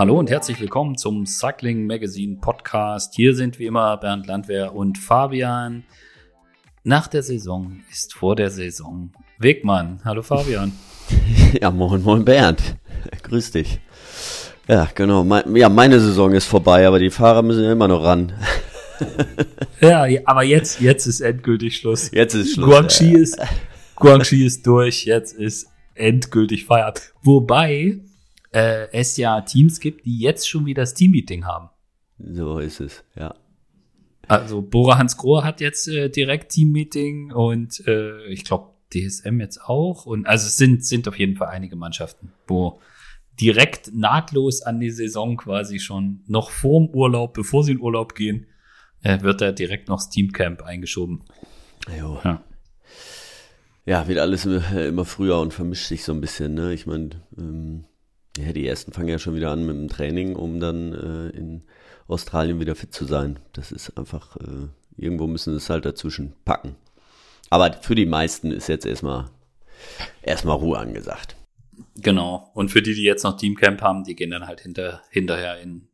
Hallo und herzlich willkommen zum Cycling Magazine Podcast. Hier sind wie immer Bernd Landwehr und Fabian. Nach der Saison ist vor der Saison Wegmann. Hallo Fabian. Ja, moin, moin Bernd. Grüß dich. Ja, genau. Mein, ja, meine Saison ist vorbei, aber die Fahrer müssen ja immer noch ran. ja, aber jetzt, jetzt ist endgültig Schluss. Jetzt ist Schluss. Guangxi, ja. ist, Guangxi ist durch, jetzt ist endgültig Feiert. Wobei äh, es ja Teams gibt, die jetzt schon wieder das Teammeeting haben. So ist es, ja. Also Bora Hans Grohe hat jetzt äh, direkt Teammeeting und äh, ich glaube DSM jetzt auch. Und also es sind, sind auf jeden Fall einige Mannschaften, wo direkt nahtlos an die Saison quasi schon noch vorm Urlaub, bevor sie in Urlaub gehen, äh, wird da direkt noch das Teamcamp eingeschoben. Jo. Ja. ja, wird alles immer früher und vermischt sich so ein bisschen. Ne? Ich meine, ähm, ja, die ersten fangen ja schon wieder an mit dem Training, um dann äh, in Australien wieder fit zu sein. Das ist einfach, äh, irgendwo müssen sie es halt dazwischen packen. Aber für die meisten ist jetzt erstmal erstmal Ruhe angesagt. Genau. Und für die, die jetzt noch Teamcamp haben, die gehen dann halt hinter, hinterher in,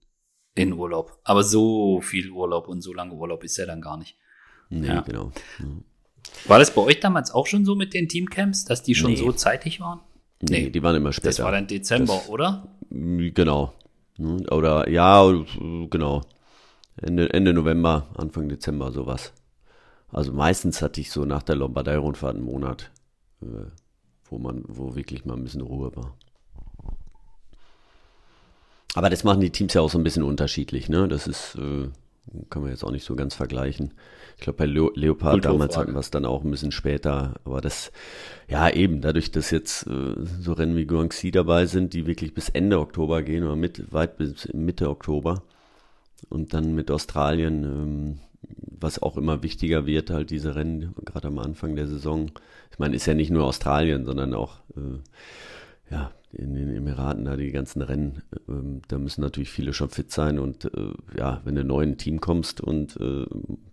in Urlaub. Aber so viel Urlaub und so lange Urlaub ist ja dann gar nicht. Nee, ja. genau. Ja. War das bei euch damals auch schon so mit den Teamcamps, dass die schon nee. so zeitig waren? Nee, die waren immer später. Das war dann Dezember, das, oder? Genau. Oder ja, genau. Ende, Ende November, Anfang Dezember, sowas. Also meistens hatte ich so nach der Lombardei-Rundfahrt einen Monat, äh, wo man, wo wirklich mal ein bisschen Ruhe war. Aber das machen die Teams ja auch so ein bisschen unterschiedlich, ne? Das ist, äh, kann man jetzt auch nicht so ganz vergleichen. Ich glaube, bei Leo Leopard damals hatten wir es dann auch ein bisschen später. Aber das, ja, eben, dadurch, dass jetzt äh, so Rennen wie Guangxi dabei sind, die wirklich bis Ende Oktober gehen oder mit, weit bis Mitte Oktober. Und dann mit Australien, ähm, was auch immer wichtiger wird, halt diese Rennen, gerade am Anfang der Saison. Ich meine, ist ja nicht nur Australien, sondern auch, äh, ja, in den Emiraten da die ganzen Rennen, ähm, da müssen natürlich viele schon fit sein und äh, ja, wenn du neu in ein Team kommst und äh,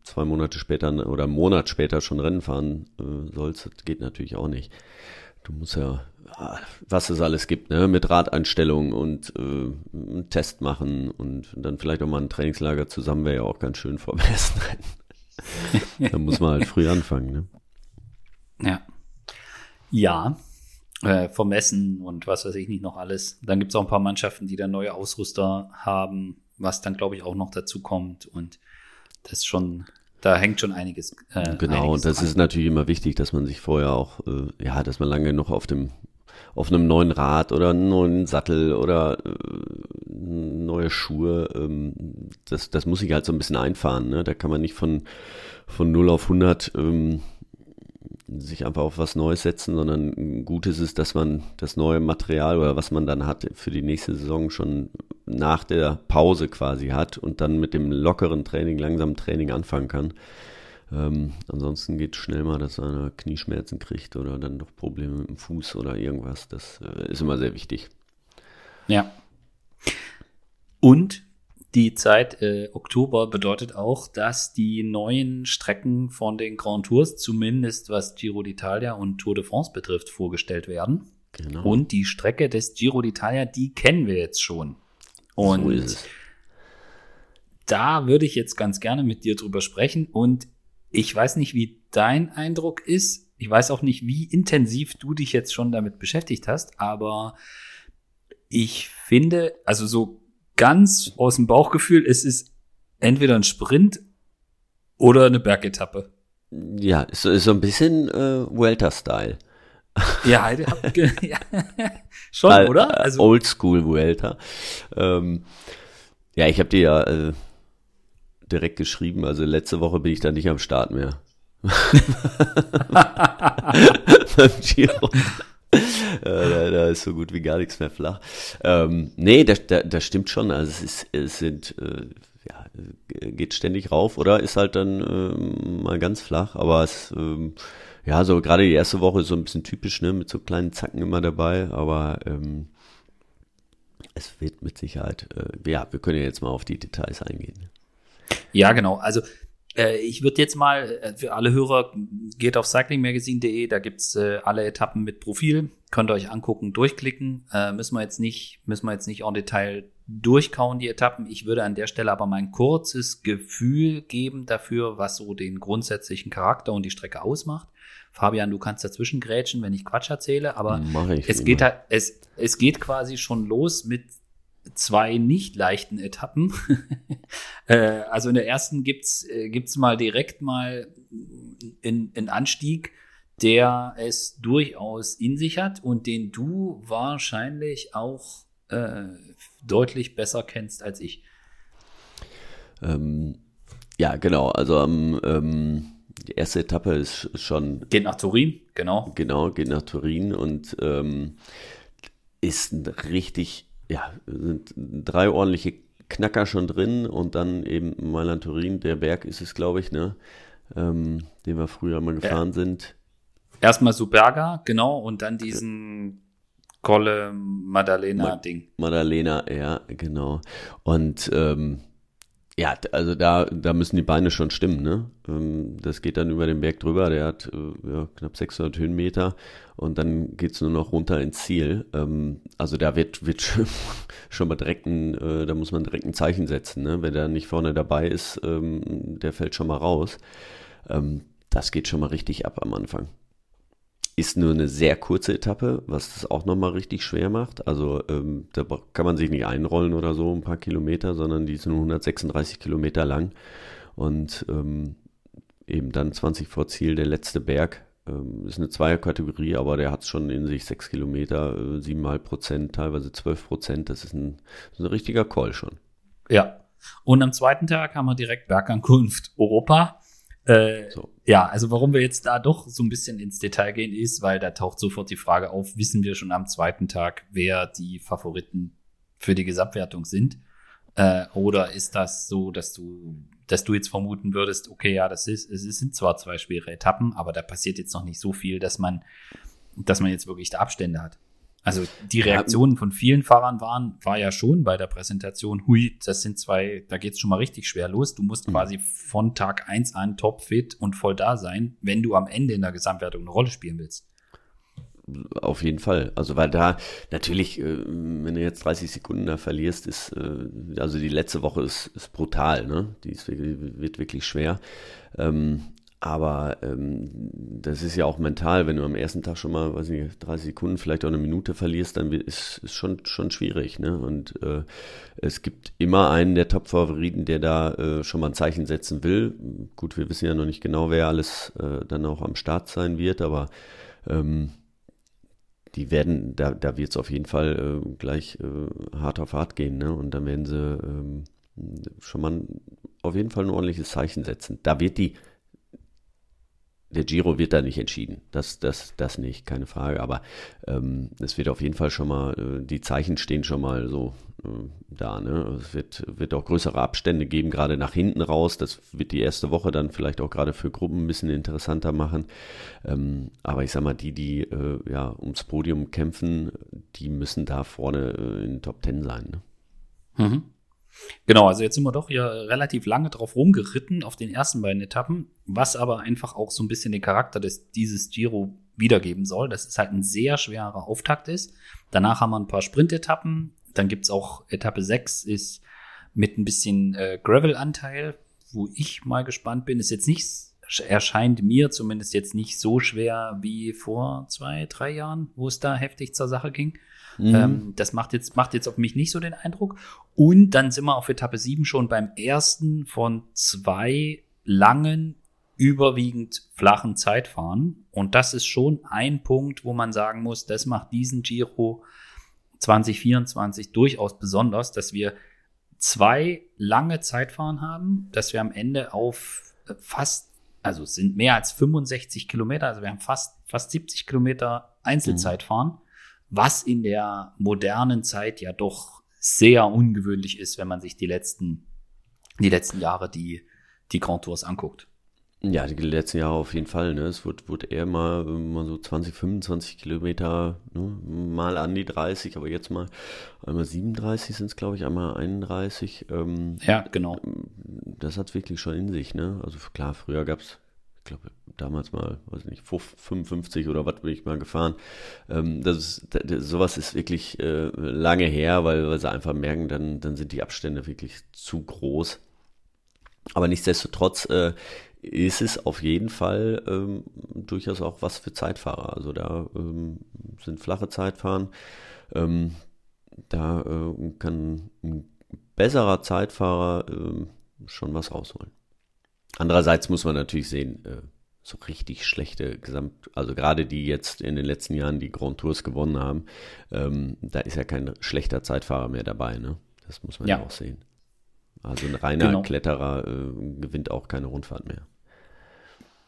zwei Monate später oder einen Monat später schon Rennen fahren äh, sollst, das geht natürlich auch nicht. Du musst ja, was es alles gibt, ne, mit Radeinstellungen und äh, einen Test machen und dann vielleicht auch mal ein Trainingslager zusammen wäre ja auch ganz schön vor dem ersten Rennen. da muss man halt früh anfangen, ne? Ja. Ja, äh, vermessen und was weiß ich nicht noch alles. Dann gibt es auch ein paar Mannschaften, die dann neue Ausrüster haben, was dann, glaube ich, auch noch dazu kommt. Und das ist schon, da hängt schon einiges. Äh, genau, einiges und das dran. ist natürlich immer wichtig, dass man sich vorher auch, äh, ja, dass man lange noch auf dem auf einem neuen Rad oder einen neuen Sattel oder äh, neue Schuhe, ähm, das, das muss ich halt so ein bisschen einfahren. Ne? Da kann man nicht von, von 0 auf 100 ähm, sich einfach auf was Neues setzen, sondern gut ist es, dass man das neue Material oder was man dann hat für die nächste Saison schon nach der Pause quasi hat und dann mit dem lockeren Training, langsamen Training anfangen kann. Ähm, ansonsten geht es schnell mal, dass einer Knieschmerzen kriegt oder dann doch Probleme mit dem Fuß oder irgendwas. Das äh, ist immer sehr wichtig. Ja. Und die Zeit äh, Oktober bedeutet auch, dass die neuen Strecken von den Grand Tours, zumindest was Giro d'Italia und Tour de France betrifft, vorgestellt werden. Genau. Und die Strecke des Giro d'Italia, die kennen wir jetzt schon. Und so da würde ich jetzt ganz gerne mit dir drüber sprechen. Und ich weiß nicht, wie dein Eindruck ist. Ich weiß auch nicht, wie intensiv du dich jetzt schon damit beschäftigt hast, aber ich finde, also so ganz aus dem Bauchgefühl, es ist entweder ein Sprint oder eine Bergetappe. Ja, ist, ist so ein bisschen äh, Welter-Style. Ja, ja, schon, oder? Also, Oldschool Welter. Ähm, ja, ich habe dir ja äh, direkt geschrieben, also letzte Woche bin ich da nicht am Start mehr. Beim Giro. Äh, da, da, ist so gut wie gar nichts mehr flach. Ähm, nee, das, das, stimmt schon. Also es, ist, es sind, äh, ja, geht ständig rauf oder ist halt dann äh, mal ganz flach. Aber es, ähm, ja, so gerade die erste Woche ist so ein bisschen typisch, ne, mit so kleinen Zacken immer dabei. Aber ähm, es wird mit Sicherheit, äh, ja, wir können ja jetzt mal auf die Details eingehen. Ja, genau. Also ich würde jetzt mal, äh, für alle Hörer, geht auf cyclingmagazine.de, da gibt's äh, alle Etappen mit Profil. Könnt ihr euch angucken, durchklicken. Äh, müssen wir jetzt nicht, müssen wir jetzt nicht en Detail durchkauen, die Etappen. Ich würde an der Stelle aber mein kurzes Gefühl geben dafür, was so den grundsätzlichen Charakter und die Strecke ausmacht. Fabian, du kannst dazwischen grätschen, wenn ich Quatsch erzähle, aber es geht halt, es, es geht quasi schon los mit zwei nicht leichten Etappen. äh, also in der ersten gibt's äh, gibt's mal direkt mal einen Anstieg, der es durchaus in sich hat und den du wahrscheinlich auch äh, deutlich besser kennst als ich. Ähm, ja, genau. Also ähm, die erste Etappe ist schon. Geht nach Turin, genau. Genau, geht nach Turin und ähm, ist ein richtig ja, sind drei ordentliche Knacker schon drin und dann eben Mailand Turin, der Berg ist es, glaube ich, ne? Ähm, den wir früher mal gefahren ja. sind. Erstmal Superga, genau, und dann diesen Colle Maddalena-Ding. Maddalena, ja, genau. Und ähm, ja, also da, da müssen die Beine schon stimmen, ne? Ähm, das geht dann über den Berg drüber, der hat äh, ja, knapp 600 Höhenmeter und dann geht's nur noch runter ins Ziel. Ähm, also da wird, wird schon mal direkt ein, äh, da muss man direkt ein Zeichen setzen, ne? Wenn der nicht vorne dabei ist, ähm, der fällt schon mal raus. Das geht schon mal richtig ab am Anfang. Ist nur eine sehr kurze Etappe, was das auch nochmal richtig schwer macht. Also ähm, da kann man sich nicht einrollen oder so ein paar Kilometer, sondern die ist nur 136 Kilometer lang. Und ähm, eben dann 20 vor Ziel der letzte Berg. Ähm, ist eine Zweierkategorie, aber der hat schon in sich 6 Kilometer, äh, 7,5 Prozent, teilweise 12 Prozent. Das ist ein, das ist ein richtiger Call schon. Ja. Und am zweiten Tag haben wir direkt Bergankunft Europa. Äh, so. Ja, also warum wir jetzt da doch so ein bisschen ins Detail gehen, ist, weil da taucht sofort die Frage auf, wissen wir schon am zweiten Tag, wer die Favoriten für die Gesamtwertung sind? Äh, oder ist das so, dass du, dass du jetzt vermuten würdest, okay, ja, das ist, es sind zwar zwei schwere Etappen, aber da passiert jetzt noch nicht so viel, dass man, dass man jetzt wirklich da Abstände hat. Also die Reaktionen von vielen Fahrern waren, war ja schon bei der Präsentation, hui, das sind zwei, da geht's schon mal richtig schwer los. Du musst mhm. quasi von Tag eins an topfit und voll da sein, wenn du am Ende in der Gesamtwertung eine Rolle spielen willst. Auf jeden Fall. Also weil da natürlich, äh, wenn du jetzt 30 Sekunden da verlierst, ist, äh, also die letzte Woche ist, ist brutal, ne? Die ist, wird wirklich schwer. Ähm, aber ähm, das ist ja auch mental, wenn du am ersten Tag schon mal, weiß nicht, 30 Sekunden, vielleicht auch eine Minute verlierst, dann ist es schon, schon schwierig. Ne? Und äh, es gibt immer einen der Top-Favoriten, der da äh, schon mal ein Zeichen setzen will. Gut, wir wissen ja noch nicht genau, wer alles äh, dann auch am Start sein wird, aber ähm, die werden, da, da wird es auf jeden Fall äh, gleich äh, hart auf hart gehen. Ne? Und dann werden sie ähm, schon mal auf jeden Fall ein ordentliches Zeichen setzen. Da wird die der Giro wird da nicht entschieden. Das, das, das nicht, keine Frage. Aber ähm, es wird auf jeden Fall schon mal, äh, die Zeichen stehen schon mal so äh, da. Ne? Es wird, wird auch größere Abstände geben, gerade nach hinten raus. Das wird die erste Woche dann vielleicht auch gerade für Gruppen ein bisschen interessanter machen. Ähm, aber ich sag mal, die, die äh, ja ums Podium kämpfen, die müssen da vorne äh, in Top Ten sein. Ne? Mhm. Genau, also jetzt sind wir doch hier relativ lange drauf rumgeritten auf den ersten beiden Etappen, was aber einfach auch so ein bisschen den Charakter des, dieses Giro wiedergeben soll, dass es halt ein sehr schwerer Auftakt ist. Danach haben wir ein paar Sprint-Etappen, dann gibt's auch Etappe 6 ist mit ein bisschen äh, Gravel-Anteil, wo ich mal gespannt bin. Ist jetzt nicht, erscheint mir zumindest jetzt nicht so schwer wie vor zwei, drei Jahren, wo es da heftig zur Sache ging. Mhm. Ähm, das macht jetzt, macht jetzt auf mich nicht so den Eindruck. Und dann sind wir auf Etappe 7 schon beim ersten von zwei langen, überwiegend flachen Zeitfahren. Und das ist schon ein Punkt, wo man sagen muss, das macht diesen Giro 2024 durchaus besonders, dass wir zwei lange Zeitfahren haben, dass wir am Ende auf fast, also es sind mehr als 65 Kilometer, also wir haben fast, fast 70 Kilometer Einzelzeit fahren. Mhm was in der modernen Zeit ja doch sehr ungewöhnlich ist, wenn man sich die letzten, die letzten Jahre die, die Grand Tours anguckt. Ja, die letzten Jahre auf jeden Fall. Ne? Es wird, wird eher mal, mal so 20, 25 Kilometer, ne? mal an die 30, aber jetzt mal einmal 37 sind es, glaube ich, einmal 31. Ähm, ja, genau. Das hat wirklich schon in sich. Ne? Also klar, früher gab es, ich glaube, damals mal, weiß nicht, 55 oder was bin ich mal gefahren. Ähm, das ist, das, sowas ist wirklich äh, lange her, weil, weil sie einfach merken, dann, dann sind die Abstände wirklich zu groß. Aber nichtsdestotrotz äh, ist es auf jeden Fall ähm, durchaus auch was für Zeitfahrer. Also da ähm, sind flache Zeitfahren. Ähm, da äh, kann ein besserer Zeitfahrer äh, schon was rausholen. Andererseits muss man natürlich sehen, äh, so richtig schlechte Gesamt, also gerade die jetzt in den letzten Jahren die Grand Tours gewonnen haben, ähm, da ist ja kein schlechter Zeitfahrer mehr dabei, ne? Das muss man ja, ja auch sehen. Also ein reiner genau. Kletterer äh, gewinnt auch keine Rundfahrt mehr.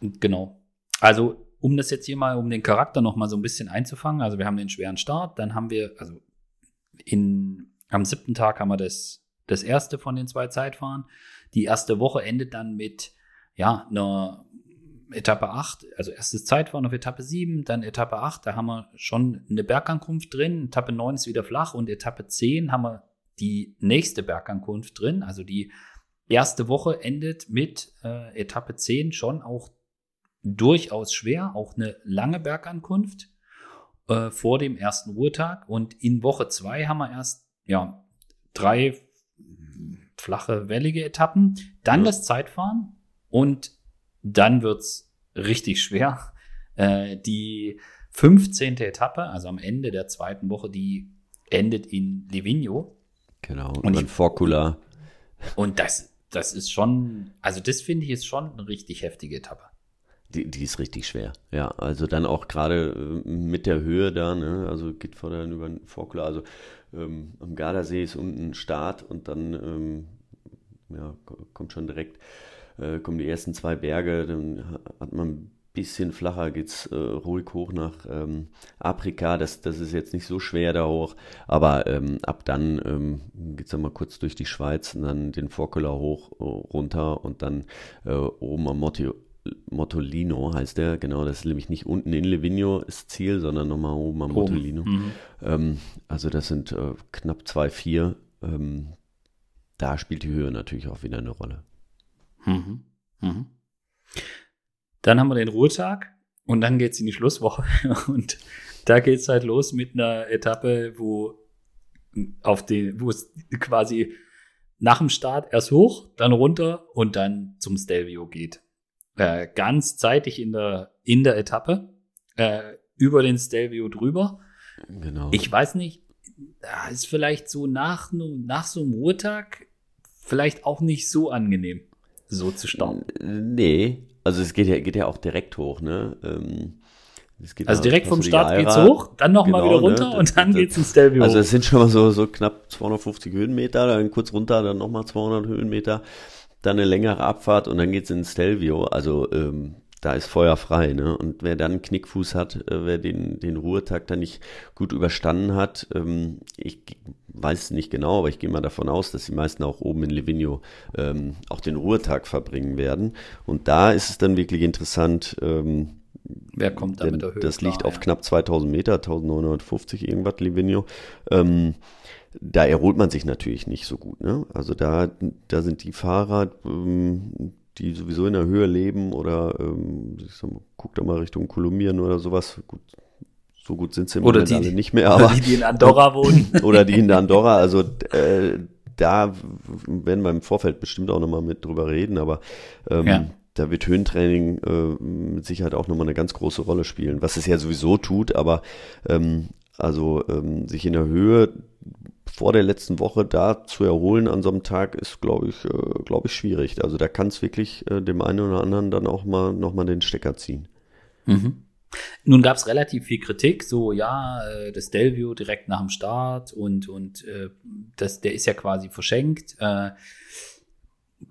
Genau. Also, um das jetzt hier mal, um den Charakter noch mal so ein bisschen einzufangen, also wir haben den schweren Start, dann haben wir, also in, am siebten Tag haben wir das, das erste von den zwei Zeitfahren. Die erste Woche endet dann mit, ja, einer Etappe 8, also erstes Zeitfahren auf Etappe 7, dann Etappe 8, da haben wir schon eine Bergankunft drin, Etappe 9 ist wieder flach und Etappe 10 haben wir die nächste Bergankunft drin, also die erste Woche endet mit äh, Etappe 10 schon auch durchaus schwer, auch eine lange Bergankunft äh, vor dem ersten Ruhetag. Und in Woche zwei haben wir erst ja drei flache, wellige Etappen, dann ja. das Zeitfahren und dann wird es richtig schwer. Äh, die 15. Etappe, also am Ende der zweiten Woche, die endet in Livigno. Genau, und, und Vorkula. Und das, das ist schon, also das finde ich ist schon eine richtig heftige Etappe. Die, die ist richtig schwer, ja. Also dann auch gerade äh, mit der Höhe da, ne? also geht vor dann über den Vorkler, also ähm, am Gardasee ist unten ein Start und dann ähm, ja, kommt schon direkt, äh, kommen die ersten zwei Berge, dann hat man ein bisschen flacher, geht's äh, ruhig hoch nach ähm, Afrika, das, das ist jetzt nicht so schwer da hoch, aber ähm, ab dann ähm, geht's dann mal kurz durch die Schweiz und dann den Vorkeller hoch, äh, runter und dann äh, oben am Motti Mottolino heißt der, genau, das ist nämlich nicht unten in Livigno ist Ziel, sondern nochmal oben am Mottolino. Mhm. Ähm, also das sind äh, knapp 2,4. Ähm, da spielt die Höhe natürlich auch wieder eine Rolle. Mhm. Mhm. Dann haben wir den Ruhetag und dann geht es in die Schlusswoche. Und da geht es halt los mit einer Etappe, wo auf die, wo es quasi nach dem Start erst hoch, dann runter und dann zum Stelvio geht äh, ganz zeitig in der, in der Etappe äh, über den Stelvio drüber. Genau. Ich weiß nicht, ist vielleicht so nach, nach so einem Ruhetag vielleicht auch nicht so angenehm, so zu starten. Nee, also es geht ja, geht ja auch direkt hoch, ne? Ähm, also direkt vom Start geht's hoch, dann nochmal genau, wieder ne? runter ne? und dann das, geht's ins Stelvio Also es sind schon mal so, so knapp 250 Höhenmeter, dann kurz runter, dann nochmal 200 Höhenmeter dann eine längere Abfahrt und dann geht's ins Stelvio. Also ähm, da ist Feuer frei. Ne? Und wer dann einen Knickfuß hat, äh, wer den, den Ruhetag dann nicht gut überstanden hat, ähm, ich weiß es nicht genau, aber ich gehe mal davon aus, dass die meisten auch oben in Livigno ähm, auch den Ruhetag verbringen werden. Und da ist es dann wirklich interessant. Ähm, Wer kommt da mit der Höhe? Das liegt klar, auf ja. knapp 2000 Meter, 1950 irgendwas Livigno. Ähm, da erholt man sich natürlich nicht so gut. Ne? Also da, da sind die Fahrer, ähm, die sowieso in der Höhe leben oder ähm, mal, guck da mal Richtung Kolumbien oder sowas. Gut, so gut sind sie im oder Moment die, alle nicht mehr. Aber, oder die, die in Andorra wohnen. oder die in Andorra. Also äh, da werden wir im Vorfeld bestimmt auch nochmal mit drüber reden, aber ähm, ja. da wird Höhentraining äh, mit Sicherheit auch nochmal eine ganz große Rolle spielen, was es ja sowieso tut, aber ähm, also ähm, sich in der Höhe vor der letzten Woche da zu erholen an so einem Tag ist, glaube ich, äh, glaube ich, schwierig. Also da kann es wirklich äh, dem einen oder anderen dann auch mal nochmal den Stecker ziehen. Mhm. Nun gab es relativ viel Kritik, so ja, äh, das Delvio direkt nach dem Start und, und äh, das, der ist ja quasi verschenkt. Äh,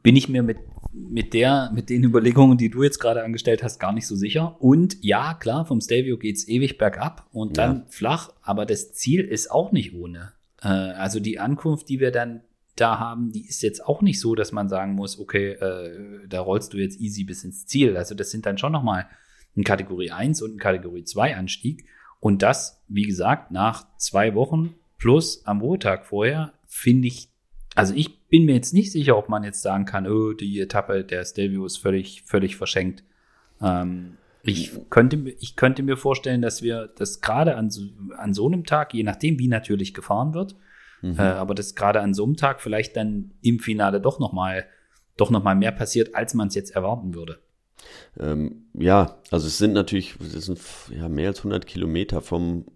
bin ich mir mit, mit, der, mit den Überlegungen, die du jetzt gerade angestellt hast, gar nicht so sicher. Und ja, klar, vom Stelvio geht es ewig bergab und dann ja. flach, aber das Ziel ist auch nicht ohne. Äh, also die Ankunft, die wir dann da haben, die ist jetzt auch nicht so, dass man sagen muss, okay, äh, da rollst du jetzt easy bis ins Ziel. Also das sind dann schon nochmal ein Kategorie 1 und ein Kategorie 2 Anstieg. Und das, wie gesagt, nach zwei Wochen plus am Ruhetag vorher, finde ich, also ich bin mir jetzt nicht sicher, ob man jetzt sagen kann, oh, die Etappe der Stelvio ist völlig, völlig verschenkt. Ähm, ich könnte, ich könnte mir vorstellen, dass wir das gerade an, so, an so einem Tag, je nachdem, wie natürlich gefahren wird, mhm. äh, aber dass gerade an so einem Tag vielleicht dann im Finale doch noch mal, doch noch mal mehr passiert, als man es jetzt erwarten würde. Ähm, ja, also es sind natürlich, es sind ja mehr als 100 Kilometer vom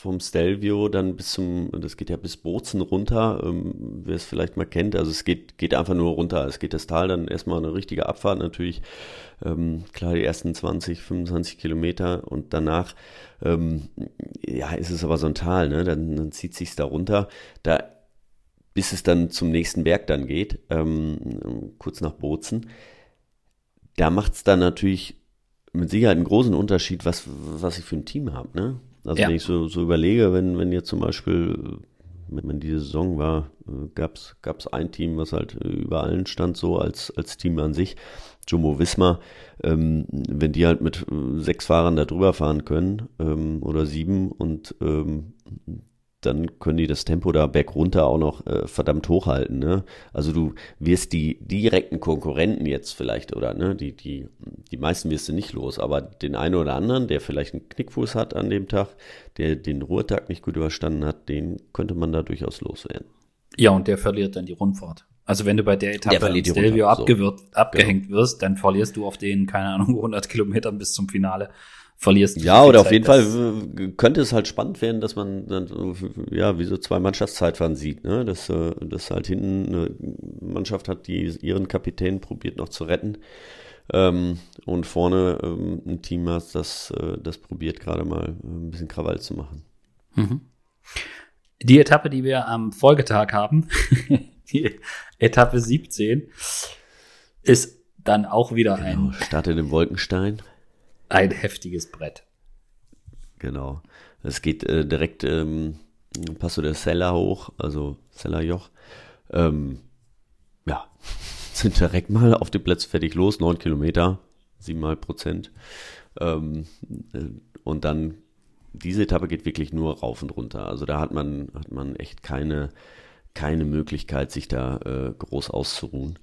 vom Stelvio dann bis zum, das geht ja bis Bozen runter, ähm, wer es vielleicht mal kennt, also es geht, geht einfach nur runter, es geht das Tal dann erstmal eine richtige Abfahrt natürlich, ähm, klar die ersten 20, 25 Kilometer und danach, ähm, ja, ist es aber so ein Tal, ne, dann, dann zieht sich's da runter, da, bis es dann zum nächsten Berg dann geht, ähm, kurz nach Bozen, da macht's dann natürlich mit Sicherheit einen großen Unterschied, was, was ich für ein Team habe, ne? Also ja. wenn ich so, so überlege, wenn, wenn jetzt zum Beispiel, wenn, wenn diese Saison war, gab es ein Team, was halt über allen stand, so als, als Team an sich, Jumbo Wismar, ähm, wenn die halt mit äh, sechs Fahrern da drüber fahren können ähm, oder sieben und ähm, dann können die das Tempo da bergunter auch noch äh, verdammt hochhalten. Ne? Also du wirst die direkten Konkurrenten jetzt vielleicht, oder ne, die, die, die meisten wirst du nicht los, aber den einen oder anderen, der vielleicht einen Knickfuß hat an dem Tag, der den Ruhetag nicht gut überstanden hat, den könnte man da durchaus loswerden. Ja, und der verliert dann die Rundfahrt. Also wenn du bei der Etappe der Stelvio abgewirrt, so. abgehängt genau. wirst, dann verlierst du auf den, keine Ahnung, 100 Kilometern bis zum Finale verlierst. Ja, oder Zeit, auf jeden Fall könnte es halt spannend werden, dass man dann, ja, wie so zwei Mannschaftszeitfahren sieht, ne? dass, äh, dass halt hinten eine Mannschaft hat, die ihren Kapitän probiert noch zu retten. Ähm, und vorne ähm, ein Team hat, das, äh, das probiert gerade mal ein bisschen Krawall zu machen. Mhm. Die Etappe, die wir am Folgetag haben, die Etappe 17, ist dann auch wieder genau, ein. Startet im Wolkenstein ein heftiges Brett. Genau. Es geht äh, direkt ähm, Passo der Sella hoch, also Sellerjoch. Ähm, ja, sind direkt mal auf dem Platz fertig los, neun Kilometer, siebenmal Prozent. Ähm, äh, und dann, diese Etappe geht wirklich nur rauf und runter. Also da hat man, hat man echt keine, keine Möglichkeit, sich da äh, groß auszuruhen.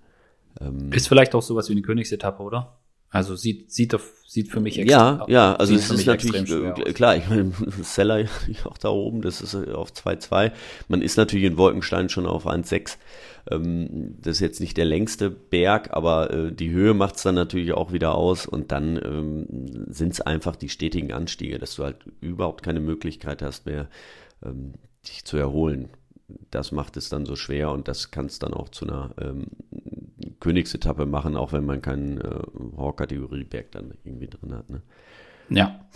Ähm, Ist vielleicht auch sowas wie eine Königsetappe, oder? Also sieht, sieht, sieht für mich extrem Ja, ja, also es ist natürlich, äh, klar, ich meine, Seller auch da oben, das ist äh, auf 2,2. Man ist natürlich in Wolkenstein schon auf 1,6. Ähm, das ist jetzt nicht der längste Berg, aber äh, die Höhe macht es dann natürlich auch wieder aus und dann ähm, sind es einfach die stetigen Anstiege, dass du halt überhaupt keine Möglichkeit hast mehr, ähm, dich zu erholen das macht es dann so schwer und das kann es dann auch zu einer ähm, Königsetappe machen, auch wenn man keinen äh, Horror-Kategorie-Berg dann irgendwie drin hat. Ne? Ja,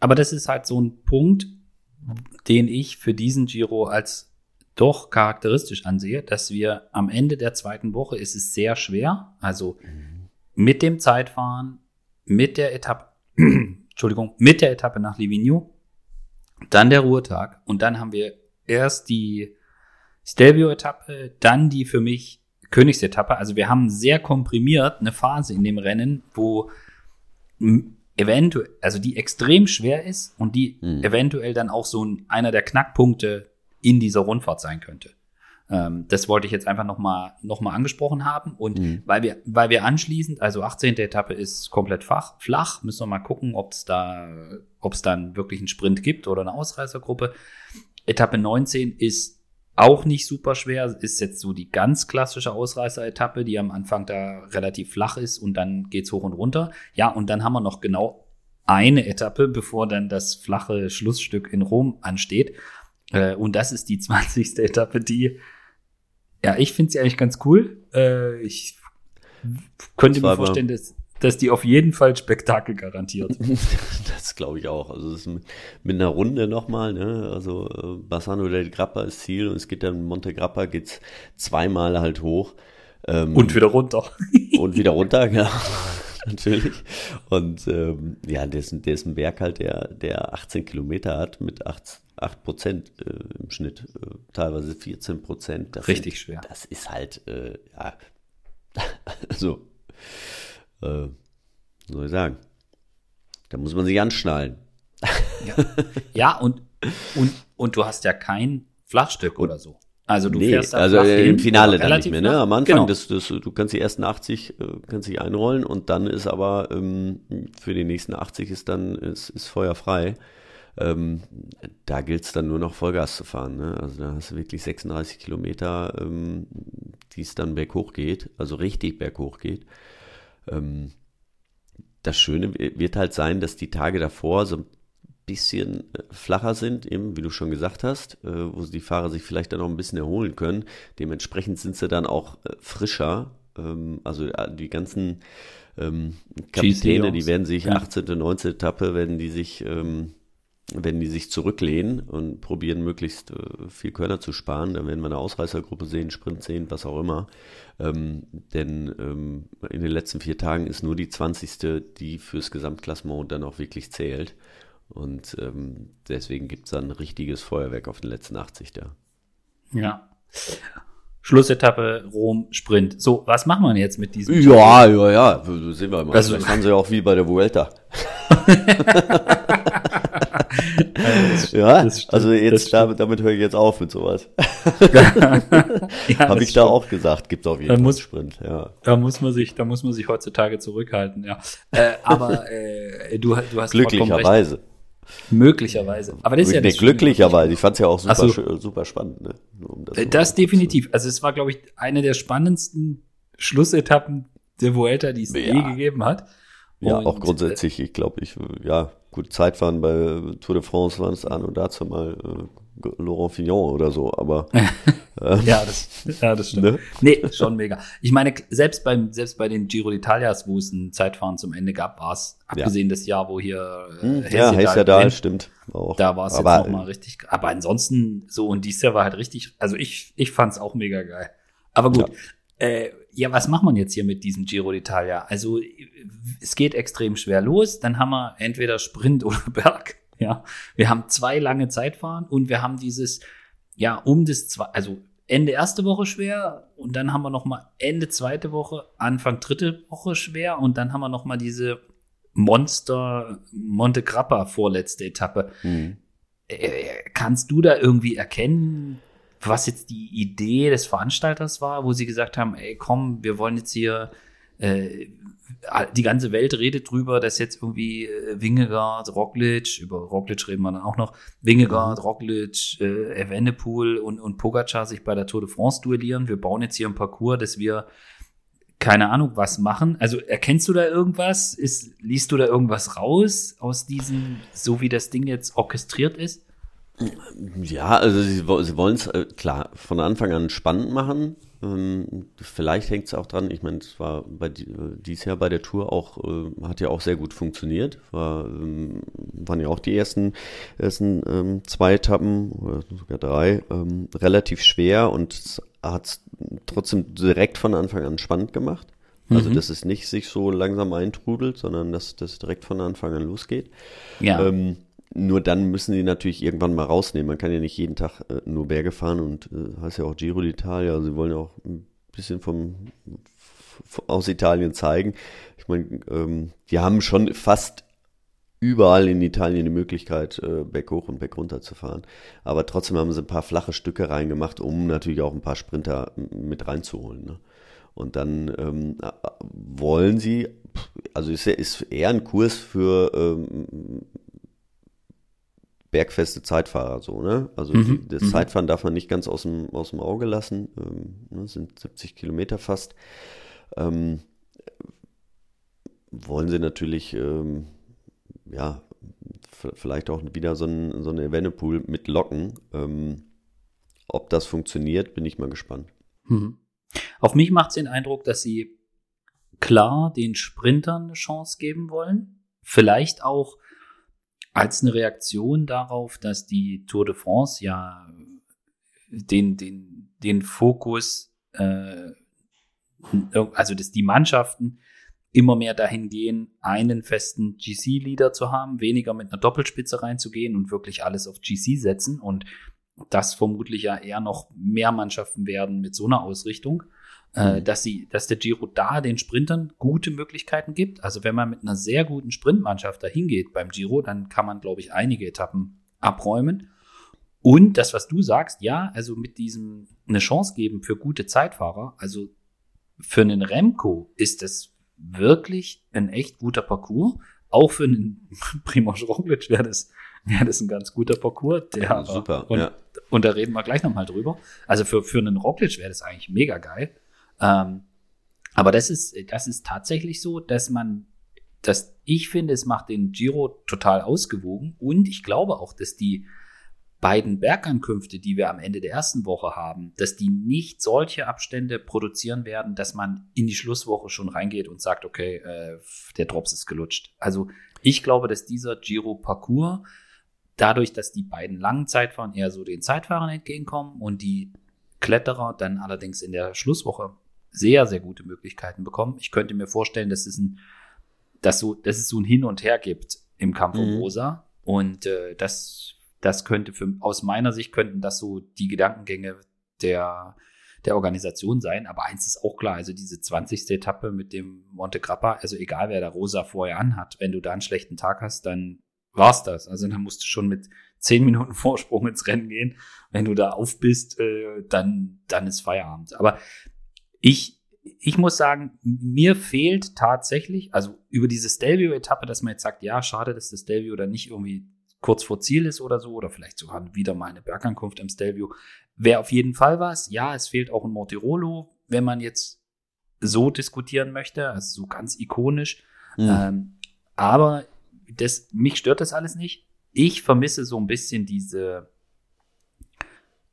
aber das ist halt so ein Punkt, den ich für diesen Giro als doch charakteristisch ansehe, dass wir am Ende der zweiten Woche ist es sehr schwer, also mhm. mit dem Zeitfahren, mit der Etappe, Entschuldigung, mit der Etappe nach Livigno, dann der Ruhetag und dann haben wir erst die Stelvio-Etappe, dann die für mich Königsetappe. Also wir haben sehr komprimiert eine Phase in dem Rennen, wo eventuell, also die extrem schwer ist und die mhm. eventuell dann auch so ein, einer der Knackpunkte in dieser Rundfahrt sein könnte. Ähm, das wollte ich jetzt einfach nochmal noch mal angesprochen haben. Und mhm. weil wir, weil wir anschließend, also 18. Etappe ist komplett flach, flach müssen wir mal gucken, ob es da, ob es dann wirklich einen Sprint gibt oder eine Ausreißergruppe. Etappe 19 ist auch nicht super schwer, ist jetzt so die ganz klassische Ausreißer-Etappe, die am Anfang da relativ flach ist und dann geht's hoch und runter. Ja, und dann haben wir noch genau eine Etappe, bevor dann das flache Schlussstück in Rom ansteht. Äh, und das ist die 20. Etappe, die, ja, ich finde sie eigentlich ganz cool. Äh, ich könnte mir vorstellen, dass dass die auf jeden Fall Spektakel garantiert. das glaube ich auch. Also ist mit, mit einer Runde nochmal, ne? Also äh, Bassano del Grappa ist Ziel und es geht dann Monte Grappa geht's zweimal halt hoch. Ähm, und wieder runter. und wieder runter, genau. natürlich. Und ähm, ja, der ist, der ist ein Berg halt, der, der 18 Kilometer hat mit 8, 8 Prozent äh, im Schnitt, äh, teilweise 14 Prozent. Richtig sind, schwer. Das ist halt, äh, ja, also, äh, soll ich sagen, da muss man sich anschnallen. Ja, ja und, und, und du hast ja kein Flachstück oder so. Also du nee, fährst also im Finale dann nicht mehr, ne? Am Anfang, Genau. das, das, du kannst die ersten 80, äh, kannst dich einrollen und dann ist aber ähm, für die nächsten 80 ist dann ist, ist Feuer frei. Ähm, da gilt es dann nur noch Vollgas zu fahren. Ne? Also da hast du wirklich 36 Kilometer, ähm, die es dann berghoch geht, also richtig berghoch geht. Ähm, das Schöne wird halt sein, dass die Tage davor so ein bisschen äh, flacher sind, eben wie du schon gesagt hast, äh, wo die Fahrer sich vielleicht dann noch ein bisschen erholen können. Dementsprechend sind sie dann auch äh, frischer. Ähm, also die ganzen ähm, Kapitäne, die werden sich Ja. 18., 19. Etappe, werden die sich, ähm, werden die sich zurücklehnen und probieren möglichst äh, viel Körner zu sparen. Dann werden wir eine Ausreißergruppe sehen, Sprint sehen, was auch immer. Ähm, denn ähm, in den letzten vier Tagen ist nur die 20. die fürs Gesamtklassement dann auch wirklich zählt. Und ähm, deswegen gibt es dann ein richtiges Feuerwerk auf den letzten 80 da. Ja. Schlussetappe, Rom, Sprint. So, was machen wir jetzt mit diesem? Ja, ja, ja, so sehen wir mal. Also- das haben sie ja auch wie bei der Vuelta. ja, das stimmt, also das jetzt stimmt. damit, damit höre ich jetzt auf mit sowas. ja, Habe ich das da stimmt. auch gesagt, gibt auf jeden Fall muss- einen Sprint, ja. Da muss man sich, da muss man sich heutzutage zurückhalten, ja. Äh, aber äh, du, du hast. Glücklicherweise. Möglicherweise. Aber das ist ja nee, das glücklicherweise. Ich fand es ja auch super, so. super spannend. Ne? Um Äh, mal Das definitiv. Also es war, glaube ich, eine der spannendsten Schlussetappen der Vuelta, die es Ja. je gegeben hat. Ja, Und, auch grundsätzlich. Ich glaube, ich, ja, gut, Zeitfahren bei Tour de France waren es an und dazu mal äh, Laurent Fignon oder so, aber Äh, ja, das, ja, das stimmt. Ne? Nee, schon mega. Ich meine, selbst beim, selbst bei den Giro d'Italias, wo es ein Zeitfahren zum Ende gab, war es, abgesehen das Jahr, wo hier äh, hm, ja, heißt ja da, stimmt. Auch. Da war es jetzt Aber, noch mal richtig. Aber ansonsten so und dies Jahr war halt richtig. Also ich ich fand's auch mega geil. Aber gut. Ja. Äh, ja, was macht man jetzt hier mit diesem Giro d'Italia? Also es geht extrem schwer los. Dann haben wir entweder Sprint oder Berg. Ja, wir haben zwei lange Zeitfahren und wir haben dieses ja um das zwei, also Ende erste Woche schwer und dann haben wir noch mal Ende zweite Woche, Anfang dritte Woche schwer und dann haben wir noch mal diese Monster Monte Grappa vorletzte Etappe. Hm. Äh, Kannst du da irgendwie erkennen, was jetzt die Idee des Veranstalters war, wo sie gesagt haben, ey, komm, wir wollen jetzt hier, äh, die ganze Welt redet drüber, dass jetzt irgendwie äh, Wingegaard, Roglic, über Roglic reden wir dann auch noch, Wingegaard, Roglic, äh, Evenepoel und, und Pogacar sich bei der Tour de France duellieren. Wir bauen jetzt hier ein Parcours, dass wir keine Ahnung, was machen. Also erkennst du da irgendwas? Ist, liest du da irgendwas raus aus diesem, so wie das Ding jetzt orchestriert ist? Ja, also sie, sie wollen es äh, klar von Anfang an spannend machen. Ähm, vielleicht hängt es auch dran, ich meine, es war bei äh, dies Jahr bei der Tour auch, äh, hat ja auch sehr gut funktioniert. War, ähm, waren ja auch die ersten, ersten ähm, zwei Etappen oder sogar drei ähm, relativ schwer und hat es trotzdem direkt von Anfang an spannend gemacht. Also, Mhm. dass es nicht sich so langsam eintrudelt, sondern dass das direkt von Anfang an losgeht. Ja. Ähm, nur dann müssen die natürlich irgendwann mal rausnehmen. Man kann ja nicht jeden Tag äh, nur Berge fahren und äh, heißt ja auch Giro d'Italia. Also sie wollen ja auch ein bisschen vom, f- aus Italien zeigen. Ich meine, ähm, die haben schon fast überall in Italien die Möglichkeit, äh, berghoch und bergunter zu fahren. Aber trotzdem haben sie ein paar flache Stücke reingemacht, um natürlich auch ein paar Sprinter mit reinzuholen. Ne? Und dann ähm, äh, wollen sie, also ist, ist eher ein Kurs für ähm, bergfeste Zeitfahrer so, ne? Also Mhm, die, das mhm. Zeitfahren darf man nicht ganz aus dem, aus dem Auge lassen. Ähm, ne, sind 70 Kilometer fast. Ähm, wollen sie natürlich, ähm, ja, vielleicht auch wieder so ein, so ein Evenepoel mit Locken. Ähm, ob das funktioniert, bin ich mal gespannt. Mhm. Auf mich macht es den Eindruck, dass sie klar den Sprintern eine Chance geben wollen. Vielleicht auch als eine Reaktion darauf, dass die Tour de France ja den, den, den Fokus, äh, also dass die Mannschaften immer mehr dahin gehen, einen festen GC-Leader zu haben, weniger mit einer Doppelspitze reinzugehen und wirklich alles auf GC setzen und das vermutlich ja eher noch mehr Mannschaften werden mit so einer Ausrichtung, äh, mhm. dass sie, dass der Giro da den Sprintern gute Möglichkeiten gibt. Also wenn man mit einer sehr guten Sprintmannschaft dahin geht beim Giro, dann kann man, glaube ich, einige Etappen abräumen. Und das, was du sagst, ja, also mit diesem eine Chance geben für gute Zeitfahrer, also für einen Remco ist das wirklich ein echt guter Parcours. Auch für einen Primoz Roglic wäre das, wäre das ein ganz guter Parcours. Der, ja, super, und, ja. und da reden wir gleich nochmal drüber. Also für, für einen Roglic wäre das eigentlich mega geil. Ähm, aber das ist, das ist tatsächlich so, dass man, dass ich finde, es macht den Giro total ausgewogen und ich glaube auch, dass die, beiden Bergankünfte, die wir am Ende der ersten Woche haben, dass die nicht solche Abstände produzieren werden, dass man in die Schlusswoche schon reingeht und sagt, okay, äh, der Drops ist gelutscht. Also ich glaube, dass dieser Giro-Parcours dadurch, dass die beiden langen Zeitfahren eher so den Zeitfahrern entgegenkommen und die Kletterer dann allerdings in der Schlusswoche sehr, sehr gute Möglichkeiten bekommen. Ich könnte mir vorstellen, dass es ein, dass so, dass es so ein Hin und Her gibt im Kampf um mhm. Rosa. Und äh, das das könnte für, aus meiner Sicht könnten das so die Gedankengänge der, der Organisation sein. Aber eins ist auch klar, also diese 20. Etappe mit dem Monte Grappa, also egal wer da Rosa vorher anhat, wenn du da einen schlechten Tag hast, dann war's das. Also dann musst du schon mit zehn Minuten Vorsprung ins Rennen gehen. Wenn du da auf bist, äh, dann, dann ist Feierabend. Aber ich, ich muss sagen, mir fehlt tatsächlich, also über diese Stelvio-Etappe, dass man jetzt sagt, ja, schade, dass das Stelvio da nicht irgendwie kurz vor Ziel ist oder so, oder vielleicht sogar wieder mal eine Bergankunft im Stelvio, wäre auf jeden Fall was. Ja, es fehlt auch ein Mortirolo, wenn man jetzt so diskutieren möchte, also so ganz ikonisch. Mhm. Ähm, aber das, mich stört das alles nicht. Ich vermisse so ein bisschen diese,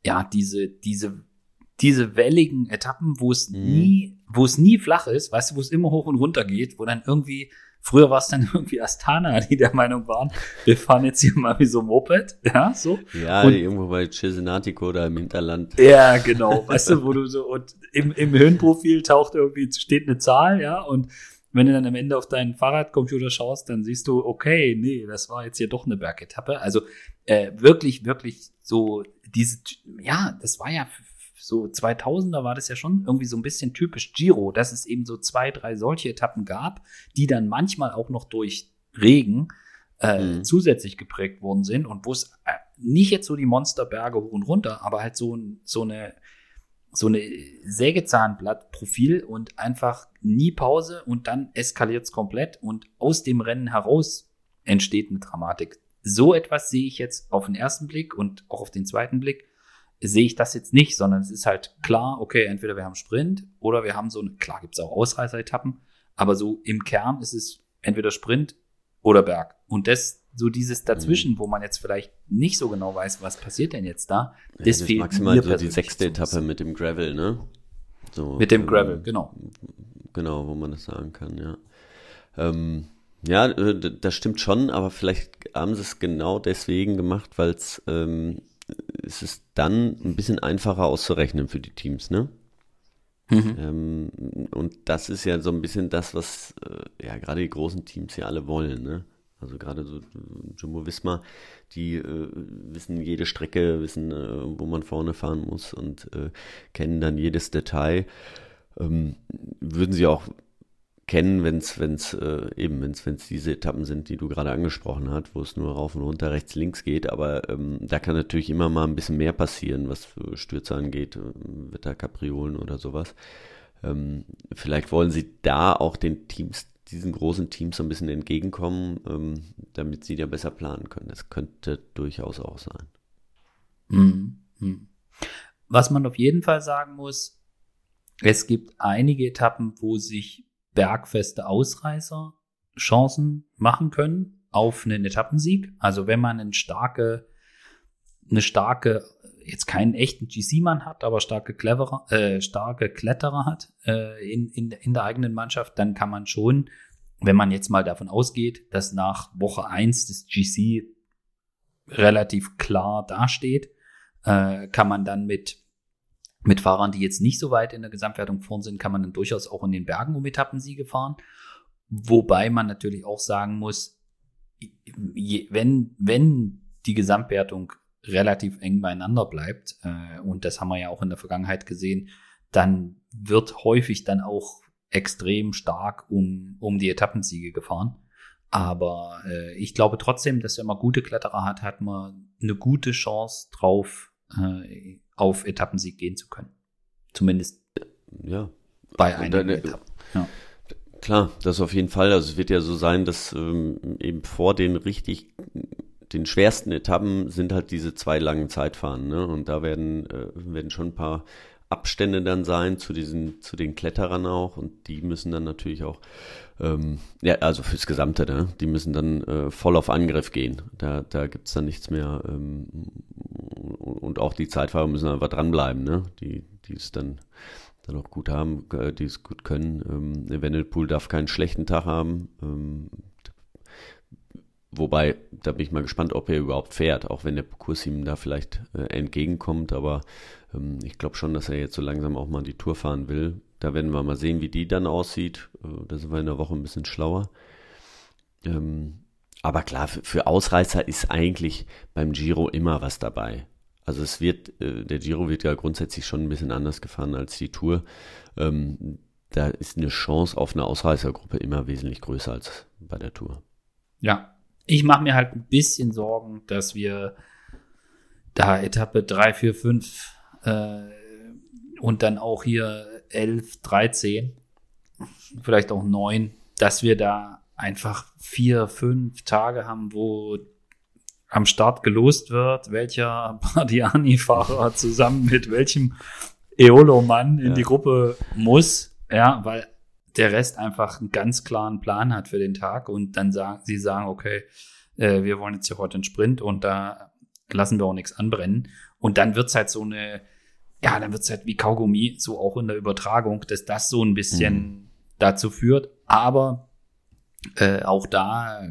ja, diese, diese, diese welligen Etappen, wo es mhm. nie, wo es nie flach ist, weißt du, wo es immer hoch und runter geht, wo dann irgendwie Früher war es dann irgendwie Astana, die der Meinung waren, wir fahren jetzt hier mal wie so ein Moped, ja, so. Ja, und, irgendwo bei Cesenatico oder im Hinterland. Ja, genau, weißt du, wo du so, und im, im Höhenprofil taucht irgendwie, steht eine Zahl, ja, und wenn du dann am Ende auf deinen Fahrradcomputer schaust, dann siehst du, okay, nee, das war jetzt hier doch eine Bergetappe. Also äh, wirklich, wirklich so diese, ja, das war ja so 2000er war das ja schon irgendwie so ein bisschen typisch Giro, dass es eben so zwei, drei solche Etappen gab, die dann manchmal auch noch durch Regen äh, mhm. zusätzlich geprägt worden sind und wo es äh, nicht jetzt so die Monsterberge hoch und runter, aber halt so, so eine so eine Sägezahnblattprofil und einfach nie Pause und dann eskaliert es komplett und aus dem Rennen heraus entsteht eine Dramatik. So etwas sehe ich jetzt auf den ersten Blick und auch auf den zweiten Blick sehe ich das jetzt nicht, sondern es ist halt klar, okay, entweder wir haben Sprint oder wir haben so eine, klar gibt es auch Ausreißeretappen, aber so im Kern ist es entweder Sprint oder Berg. Und das, so dieses dazwischen, mhm. wo man jetzt vielleicht nicht so genau weiß, was passiert denn jetzt da, ja, das, das fehlt maximal mir so die sechste Etappe mit dem Gravel, ne? So, mit dem Gravel, ähm, genau. Genau, wo man das sagen kann, ja. Ähm, ja, äh, das stimmt schon, aber vielleicht haben sie es genau deswegen gemacht, weil es ähm, ist es dann ein bisschen einfacher auszurechnen für die Teams, ne? Mhm. Ähm, und das ist ja so ein bisschen das, was äh, ja gerade die großen Teams ja alle wollen, ne? Also gerade so Jumbo Visma, die äh, wissen jede Strecke, wissen, äh, wo man vorne fahren muss und äh, kennen dann jedes Detail. Ähm, würden sie auch kennen, wenn es wenn's, äh, eben wenn's wenn's diese Etappen sind, die du gerade angesprochen hast, wo es nur rauf und runter, rechts, links geht. Aber ähm, da kann natürlich immer mal ein bisschen mehr passieren, was für Stürze angeht, äh, Wetterkapriolen oder sowas. Ähm, vielleicht wollen sie da auch den Teams, diesen großen Teams so ein bisschen entgegenkommen, ähm, damit sie da besser planen können. Das könnte durchaus auch sein. Mhm. Was man auf jeden Fall sagen muss, es gibt einige Etappen, wo sich bergfeste Ausreißer Chancen machen können auf einen Etappensieg. Also wenn man eine starke, eine starke, jetzt keinen echten GC-Mann hat, aber starke, cleverer, äh, starke Kletterer hat äh, in, in, in der eigenen Mannschaft, dann kann man schon, wenn man jetzt mal davon ausgeht, dass nach Woche 1 des GC relativ klar dasteht, äh, kann man dann mit mit Fahrern, die jetzt nicht so weit in der Gesamtwertung vorn sind, kann man dann durchaus auch in den Bergen um Etappensiege fahren. wobei man natürlich auch sagen muss, wenn, wenn die Gesamtwertung relativ eng beieinander bleibt, äh, und das haben wir ja auch in der Vergangenheit gesehen, dann wird häufig dann auch extrem stark um, um die Etappensiege gefahren. Aber äh, ich glaube trotzdem, dass wenn man gute Kletterer hat, hat man eine gute Chance drauf, äh, auf Etappensieg gehen zu können. Zumindest ja. bei einigen Etappen. Ja. Klar, das auf jeden Fall. Also es wird ja so sein, dass ähm, eben vor den richtig den schwersten Etappen sind halt diese zwei langen Zeitfahren, ne? Und da werden äh, werden schon ein paar Abstände dann sein zu diesen zu den Kletterern auch und die müssen dann natürlich auch ähm, ja also fürs Gesamte, ne? Die müssen dann äh, voll auf Angriff gehen. Da da gibt's dann nichts mehr ähm, und auch die Zeitfahrer müssen einfach dranbleiben, ne? Die die es dann dann auch gut haben, äh, die es gut können. Ähm, Wendelpool darf keinen schlechten Tag haben. Ähm, wobei, da bin ich mal gespannt, ob er überhaupt fährt, auch wenn der Kurs ihm da vielleicht äh, entgegenkommt. Aber ähm, ich glaube schon, dass er jetzt so langsam auch mal die Tour fahren will. Da werden wir mal sehen, wie die dann aussieht. Äh, da sind wir in der Woche ein bisschen schlauer. Ähm, aber klar, für Ausreißer ist eigentlich beim Giro immer was dabei. Also es wird, äh, der Giro wird ja grundsätzlich schon ein bisschen anders gefahren als die Tour. Ähm, da ist eine Chance auf eine Ausreißergruppe immer wesentlich größer als bei der Tour. Ja, ich mache mir halt ein bisschen Sorgen, dass wir da Etappe 3, 4, 5 äh, und dann auch hier 11, 13, vielleicht auch 9, dass wir da einfach vier, fünf Tage haben, wo am Start gelost wird, welcher Bardiani-Fahrer zusammen mit welchem Eolo-Mann in ja. die Gruppe muss, ja, weil der Rest einfach einen ganz klaren Plan hat für den Tag und dann sagen sie sagen, okay, äh, wir wollen jetzt hier heute einen Sprint und da lassen wir auch nichts anbrennen. Und dann wird's halt so eine, ja, dann wird's halt wie Kaugummi, so auch in der Übertragung, dass das so ein bisschen mhm. dazu führt. Aber äh, auch da,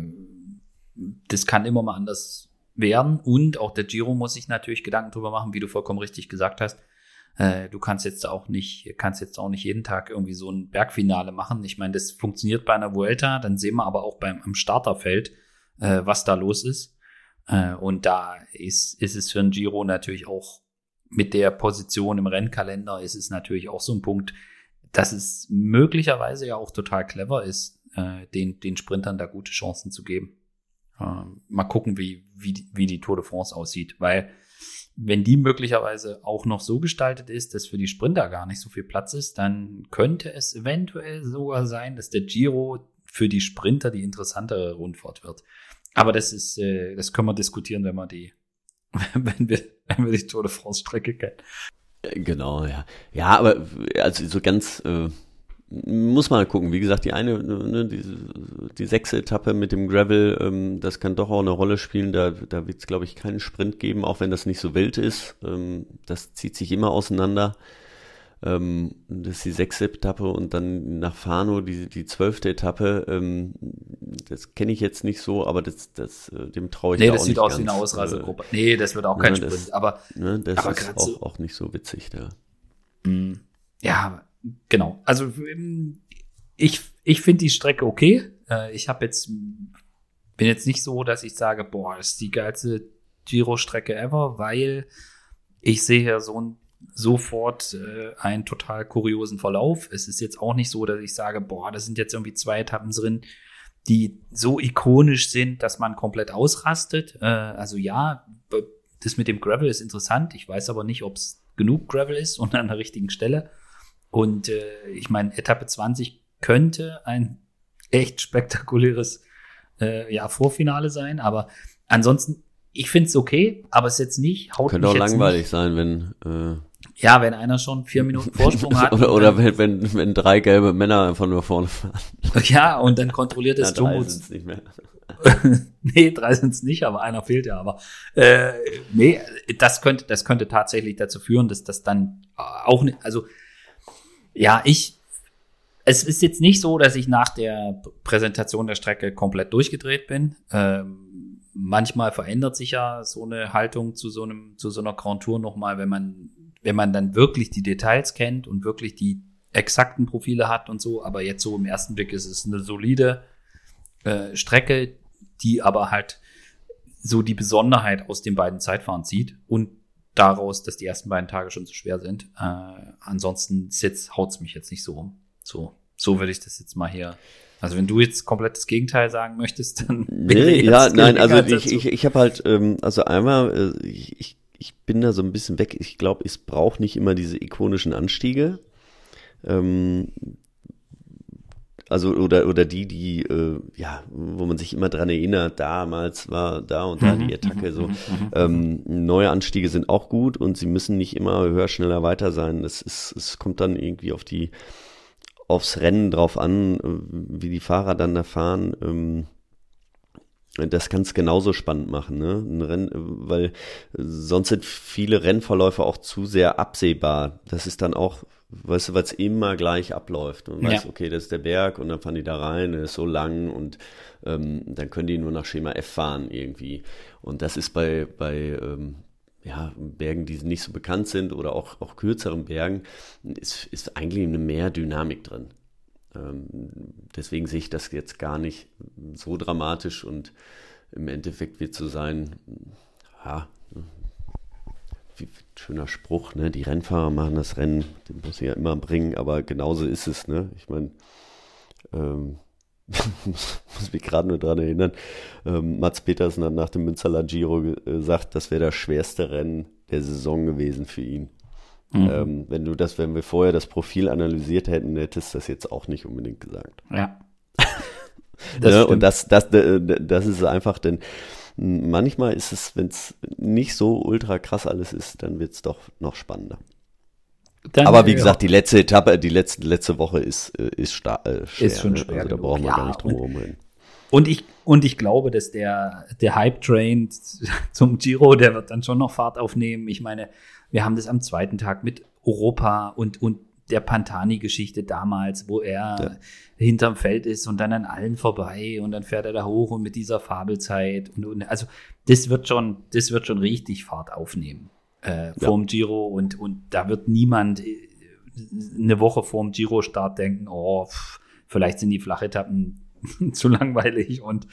das kann immer mal anders werden. Und auch der Giro muss sich natürlich Gedanken drüber machen, wie du vollkommen richtig gesagt hast. Äh, du kannst jetzt auch nicht, kannst jetzt auch nicht jeden Tag irgendwie so ein Bergfinale machen. Ich meine, das funktioniert bei einer Vuelta, dann sehen wir aber auch beim am Starterfeld, äh, was da los ist. Äh, und da ist, ist es für ein Giro natürlich auch mit der Position im Rennkalender ist es natürlich auch so ein Punkt, dass es möglicherweise ja auch total clever ist, äh, den, den Sprintern da gute Chancen zu geben. Ähm, mal gucken, wie, wie, wie die Tour de France aussieht, weil wenn die möglicherweise auch noch so gestaltet ist, dass für die Sprinter gar nicht so viel Platz ist, dann könnte es eventuell sogar sein, dass der Giro für die Sprinter die interessantere Rundfahrt wird. Aber das ist, äh, das können wir diskutieren, wenn wir die, wenn wir, wenn wir die Tour de France Strecke kennen. Genau, ja. Ja, aber also so ganz äh, muss mal gucken. Wie gesagt, die eine, ne, die, die sechste Etappe mit dem Gravel, ähm, das kann doch auch eine Rolle spielen. Da, da wird es, glaube ich, keinen Sprint geben, auch wenn das nicht so wild ist. Ähm, das zieht sich immer auseinander. Ähm, das ist die sechste Etappe und dann nach Fano die, die zwölfte Etappe. Ähm, das kenne ich jetzt nicht so, aber das, das, äh, dem traue ich nee, da das sieht aus wie eine Ausreisegruppe. Äh, nee, das wird auch kein ne, Sprint. Das, aber, ne, das aber ist auch, so, auch nicht so witzig da. Mm. Ja, genau. Also ähm, ich, ich finde die Strecke okay. Äh, ich habe jetzt bin jetzt nicht so, dass ich sage, boah, das ist die geilste Giro-Strecke ever, weil ich sehe ja so ein, sofort äh, einen total kuriosen Verlauf. Es ist jetzt auch nicht so, dass ich sage, boah, da sind jetzt irgendwie zwei Etappen drin, die so ikonisch sind, dass man komplett ausrastet. Äh, also ja, das mit dem Gravel ist interessant. Ich weiß aber nicht, ob es genug Gravel ist und an der richtigen Stelle. Und äh, ich meine, Etappe 20 könnte ein echt spektakuläres äh, ja, Vorfinale sein, aber ansonsten, ich finde es okay, aber es ist jetzt nicht, haut Könnte auch langweilig nicht. sein, wenn äh ja, wenn einer schon vier Minuten Vorsprung hat. oder, oder wenn, wenn, wenn drei gelbe Männer einfach nur vorne fahren. Ja, und dann kontrolliert es ja, Jumbo. nicht mehr. nee, drei sind es nicht, aber einer fehlt ja. Aber äh, nee, das könnte, das könnte tatsächlich dazu führen, dass das dann auch nicht, also ja, ich, es ist jetzt nicht so, dass ich nach der Präsentation der Strecke komplett durchgedreht bin. Ähm, manchmal verändert sich ja so eine Haltung zu so einem, zu so einer Grand Tour nochmal, wenn man, wenn man dann wirklich die Details kennt und wirklich die exakten Profile hat und so, aber jetzt so im ersten Blick ist es eine solide äh, Strecke, die aber halt so die Besonderheit aus den beiden Zeitfahren zieht und daraus, dass die ersten beiden Tage schon zu schwer sind. Äh, ansonsten haut es mich jetzt nicht so um. So, so würde ich das jetzt mal hier. Also wenn du jetzt komplett das Gegenteil sagen möchtest, dann nee, ja, nein, also ich, ich, ich habe halt, ähm, also einmal, äh, ich, ich bin da so ein bisschen weg. Ich glaube, es braucht nicht immer diese ikonischen Anstiege. Ähm, also oder oder die, die äh, ja, wo man sich immer dran erinnert, damals war da und da die mhm, Attacke mhm, so. Mhm, ähm, neue Anstiege sind auch gut und sie müssen nicht immer höher, schneller, weiter sein. Das ist, es kommt dann irgendwie auf die aufs Rennen drauf an, wie die Fahrer dann da fahren. Ähm, das kann es genauso spannend machen, ne? Ein Rennen, weil sonst sind viele Rennverläufe auch zu sehr absehbar. Das ist dann auch weißt du, es immer gleich abläuft. Und weißt, ja. okay, das ist der Berg und dann fahren die da rein, der ist so lang und ähm, dann können die nur nach Schema F fahren irgendwie. Und das ist bei, bei ähm, ja, Bergen, die nicht so bekannt sind oder auch, auch kürzeren Bergen, ist, ist eigentlich eine mehr Dynamik drin. Ähm, deswegen sehe ich das jetzt gar nicht so dramatisch und im Endeffekt wird so sein, ja, wie, schöner Spruch, ne? Die Rennfahrer machen das Rennen, den muss ich ja immer bringen, aber genauso ist es, ne? Ich meine, ähm, muss mich gerade nur daran erinnern, ähm, Mats Petersen hat nach dem Münsterland Giro gesagt, das wäre das schwerste Rennen der Saison gewesen für ihn. Mhm. Ähm, wenn du das, wenn wir vorher das Profil analysiert hätten, hättest du das jetzt auch nicht unbedingt gesagt. Ja. das ne? Und das, das, das, das ist einfach, denn manchmal ist es, wenn es nicht so ultra krass alles ist, dann wird es doch noch spannender. Dann, Aber wie gesagt, die letzte Etappe, die letzte, letzte Woche ist, äh, ist, star äh, schwer. Ist schon ne? schwer. Also da brauchen wir ja, gar nicht drum herum reden. Und ich, und ich glaube, dass der, der Hype-Train zum Giro, der wird dann schon noch Fahrt aufnehmen. Ich meine, wir haben das am zweiten Tag mit Europa und, und der Pantani-Geschichte damals, wo er ja. hinterm Feld ist und dann an allen vorbei und dann fährt er da hoch und mit dieser Fabelzeit und, und also das wird schon, das wird schon richtig Fahrt aufnehmen äh, vorm ja. Giro und, und da wird niemand äh, eine Woche vorm Giro-Start denken, oh, pff, vielleicht sind die Flachetappen zu langweilig und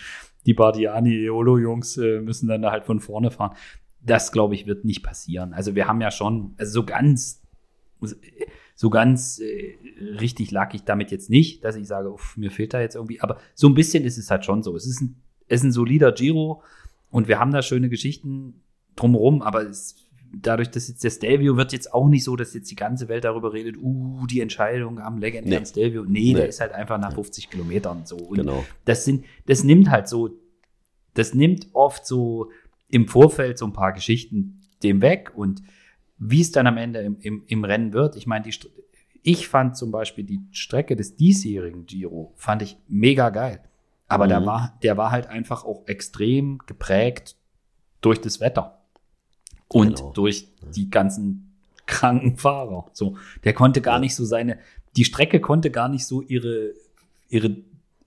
die Bardiani Eolo-Jungs äh, müssen dann da halt von vorne fahren. Das, glaube ich, wird nicht passieren. Also wir haben ja schon, also so ganz so ganz äh, richtig lag ich damit jetzt nicht, dass ich sage, uff, mir fehlt da jetzt irgendwie. Aber so ein bisschen ist es halt schon so. Es ist ein, es ist ein solider Giro und wir haben da schöne Geschichten drumherum, aber es, dadurch, dass jetzt der Stelvio wird jetzt auch nicht so, dass jetzt die ganze Welt darüber redet, uh, die Entscheidung am legendären nee. Stelvio. Nee, nee, der ist halt einfach nach 50 Kilometern so. Und genau. das sind, das nimmt halt so, das nimmt oft so im Vorfeld so ein paar Geschichten dem weg und wie es dann am Ende im, im, im Rennen wird, ich meine, die, ich fand zum Beispiel die Strecke des diesjährigen Giro, fand ich mega geil. Aber mhm. der, war, der war halt einfach auch extrem geprägt durch das Wetter und genau. durch die ganzen kranken Fahrer. So, der konnte gar nicht so seine, die Strecke konnte gar nicht so ihre, ihre,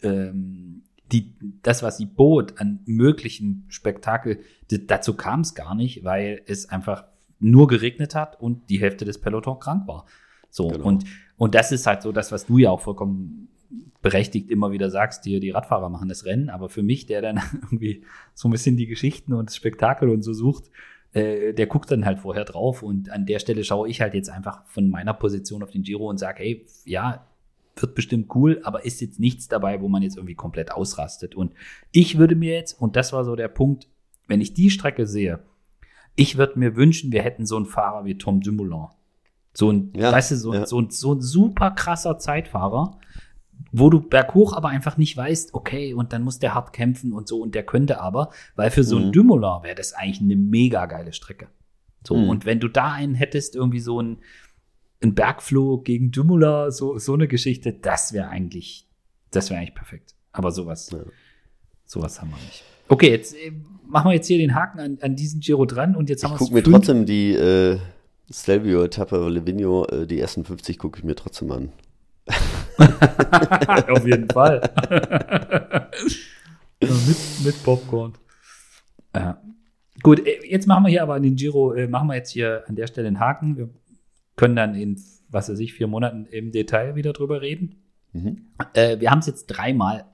ähm, die, das, was sie bot an möglichen Spektakel, dazu kam es gar nicht, weil es einfach nur geregnet hat und die Hälfte des Peloton krank war. So, genau. und, und das ist halt so das, was du ja auch vollkommen berechtigt immer wieder sagst, die, die Radfahrer machen das Rennen, aber für mich, der dann irgendwie so ein bisschen die Geschichten und das Spektakel und so sucht, äh, der guckt dann halt vorher drauf und an der Stelle schaue ich halt jetzt einfach von meiner Position auf den Giro und sage, hey, ja, wird bestimmt cool, aber ist jetzt nichts dabei, wo man jetzt irgendwie komplett ausrastet. Und ich würde mir jetzt, und das war so der Punkt, wenn ich die Strecke sehe, ich würde mir wünschen, wir hätten so einen Fahrer wie Tom Dumoulin. So ein, ja, weißt du, so, ja. so, so ein super krasser Zeitfahrer, wo du berghoch aber einfach nicht weißt, okay, und dann muss der hart kämpfen und so, und der könnte aber, weil für so einen mhm. Dumoulin wäre das eigentlich eine mega geile Strecke. So, mhm. und wenn du da einen hättest, irgendwie so ein, ein Bergflug gegen Dumoulin, so, so eine Geschichte, das wäre eigentlich, das wäre eigentlich perfekt. Aber sowas, ja. sowas haben wir nicht. Okay, jetzt äh, machen wir jetzt hier den Haken an, an diesen Giro dran und jetzt haben wir Ich gucke mir trotzdem die äh, Stelvio-Etappe Livigno, äh, die ersten 50 gucke ich mir trotzdem an. Auf jeden Fall. mit, mit Popcorn. Ja. Gut, äh, jetzt machen wir hier aber an den Giro, äh, machen wir jetzt hier an der Stelle einen Haken. Wir können dann in was weiß ich, vier Monaten im Detail wieder drüber reden. Mhm. Äh, wir haben es jetzt dreimal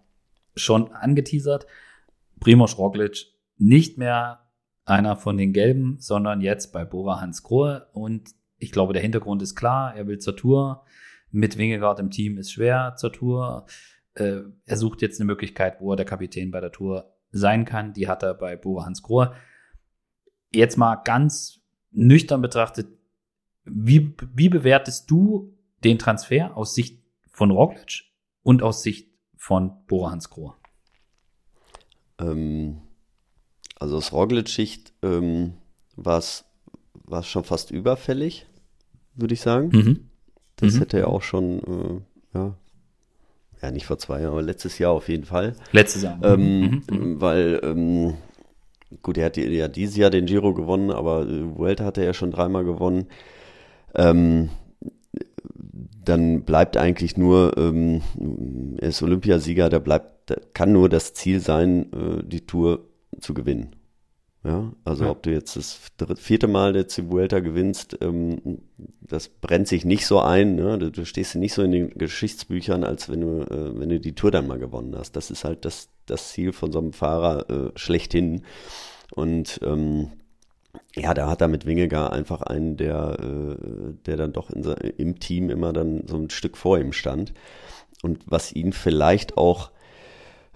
schon angeteasert. Primoz Roglic nicht mehr einer von den Gelben, sondern jetzt bei Bora Hans Grohe. Und ich glaube, der Hintergrund ist klar. Er will zur Tour. Mit Wingegaard im Team ist schwer zur Tour. Äh, er sucht jetzt eine Möglichkeit, wo er der Kapitän bei der Tour sein kann. Die hat er bei Bora Hans Grohe. Jetzt mal ganz nüchtern betrachtet, wie, wie bewertest du den Transfer aus Sicht von Roglic und aus Sicht von Bora Hans Grohe? Ähm, also aus Roglic-Sicht ähm, war es schon fast überfällig, würde ich sagen. Mhm. Das mhm. hätte er auch schon, äh, ja, ja, nicht vor zwei Jahren, aber letztes Jahr auf jeden Fall. Letztes Jahr. Ähm, mhm. mhm. Weil, ähm, gut, er hat ja dieses Jahr den Giro gewonnen, aber äh, Vuelta hat er ja schon dreimal gewonnen. Ähm, dann bleibt eigentlich nur, ähm, er ist Olympiasieger, da bleibt, da kann nur das Ziel sein, äh, die Tour zu gewinnen. Ja, also ja. ob du jetzt das vierte Mal der Vuelta gewinnst, ähm, das brennt sich nicht so ein. Ne? Du, du, stehst nicht so in den Geschichtsbüchern, als wenn du, äh, wenn du die Tour dann mal gewonnen hast. Das ist halt das, das Ziel von so einem Fahrer äh, schlechthin. Und ähm, ja, da hat er mit Wingegar einfach einen, der, äh, der dann doch in, im Team immer dann so ein Stück vor ihm stand. Und was ihn vielleicht auch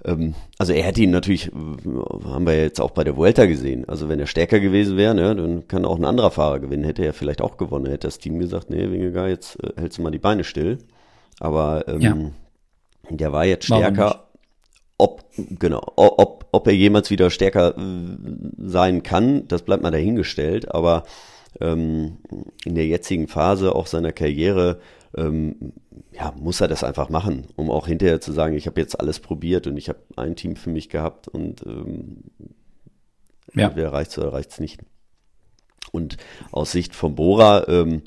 also er hätte ihn natürlich, haben wir jetzt auch bei der Vuelta gesehen. Also wenn er stärker gewesen wäre, ne, dann kann auch ein anderer Fahrer gewinnen. Hätte er vielleicht auch gewonnen. Hätte das Team gesagt, nee, Wingegar, jetzt äh, hältst du mal die Beine still. Aber ähm, ja. der war jetzt stärker. Ob, genau, ob, ob er jemals wieder stärker äh, sein kann, das bleibt mal dahingestellt. Aber ähm, in der jetzigen Phase auch seiner Karriere ähm, ja, muss er das einfach machen, um auch hinterher zu sagen, ich habe jetzt alles probiert und ich habe ein Team für mich gehabt und ähm, ja. wer reicht oder reicht es nicht. Und aus Sicht von Bora ähm,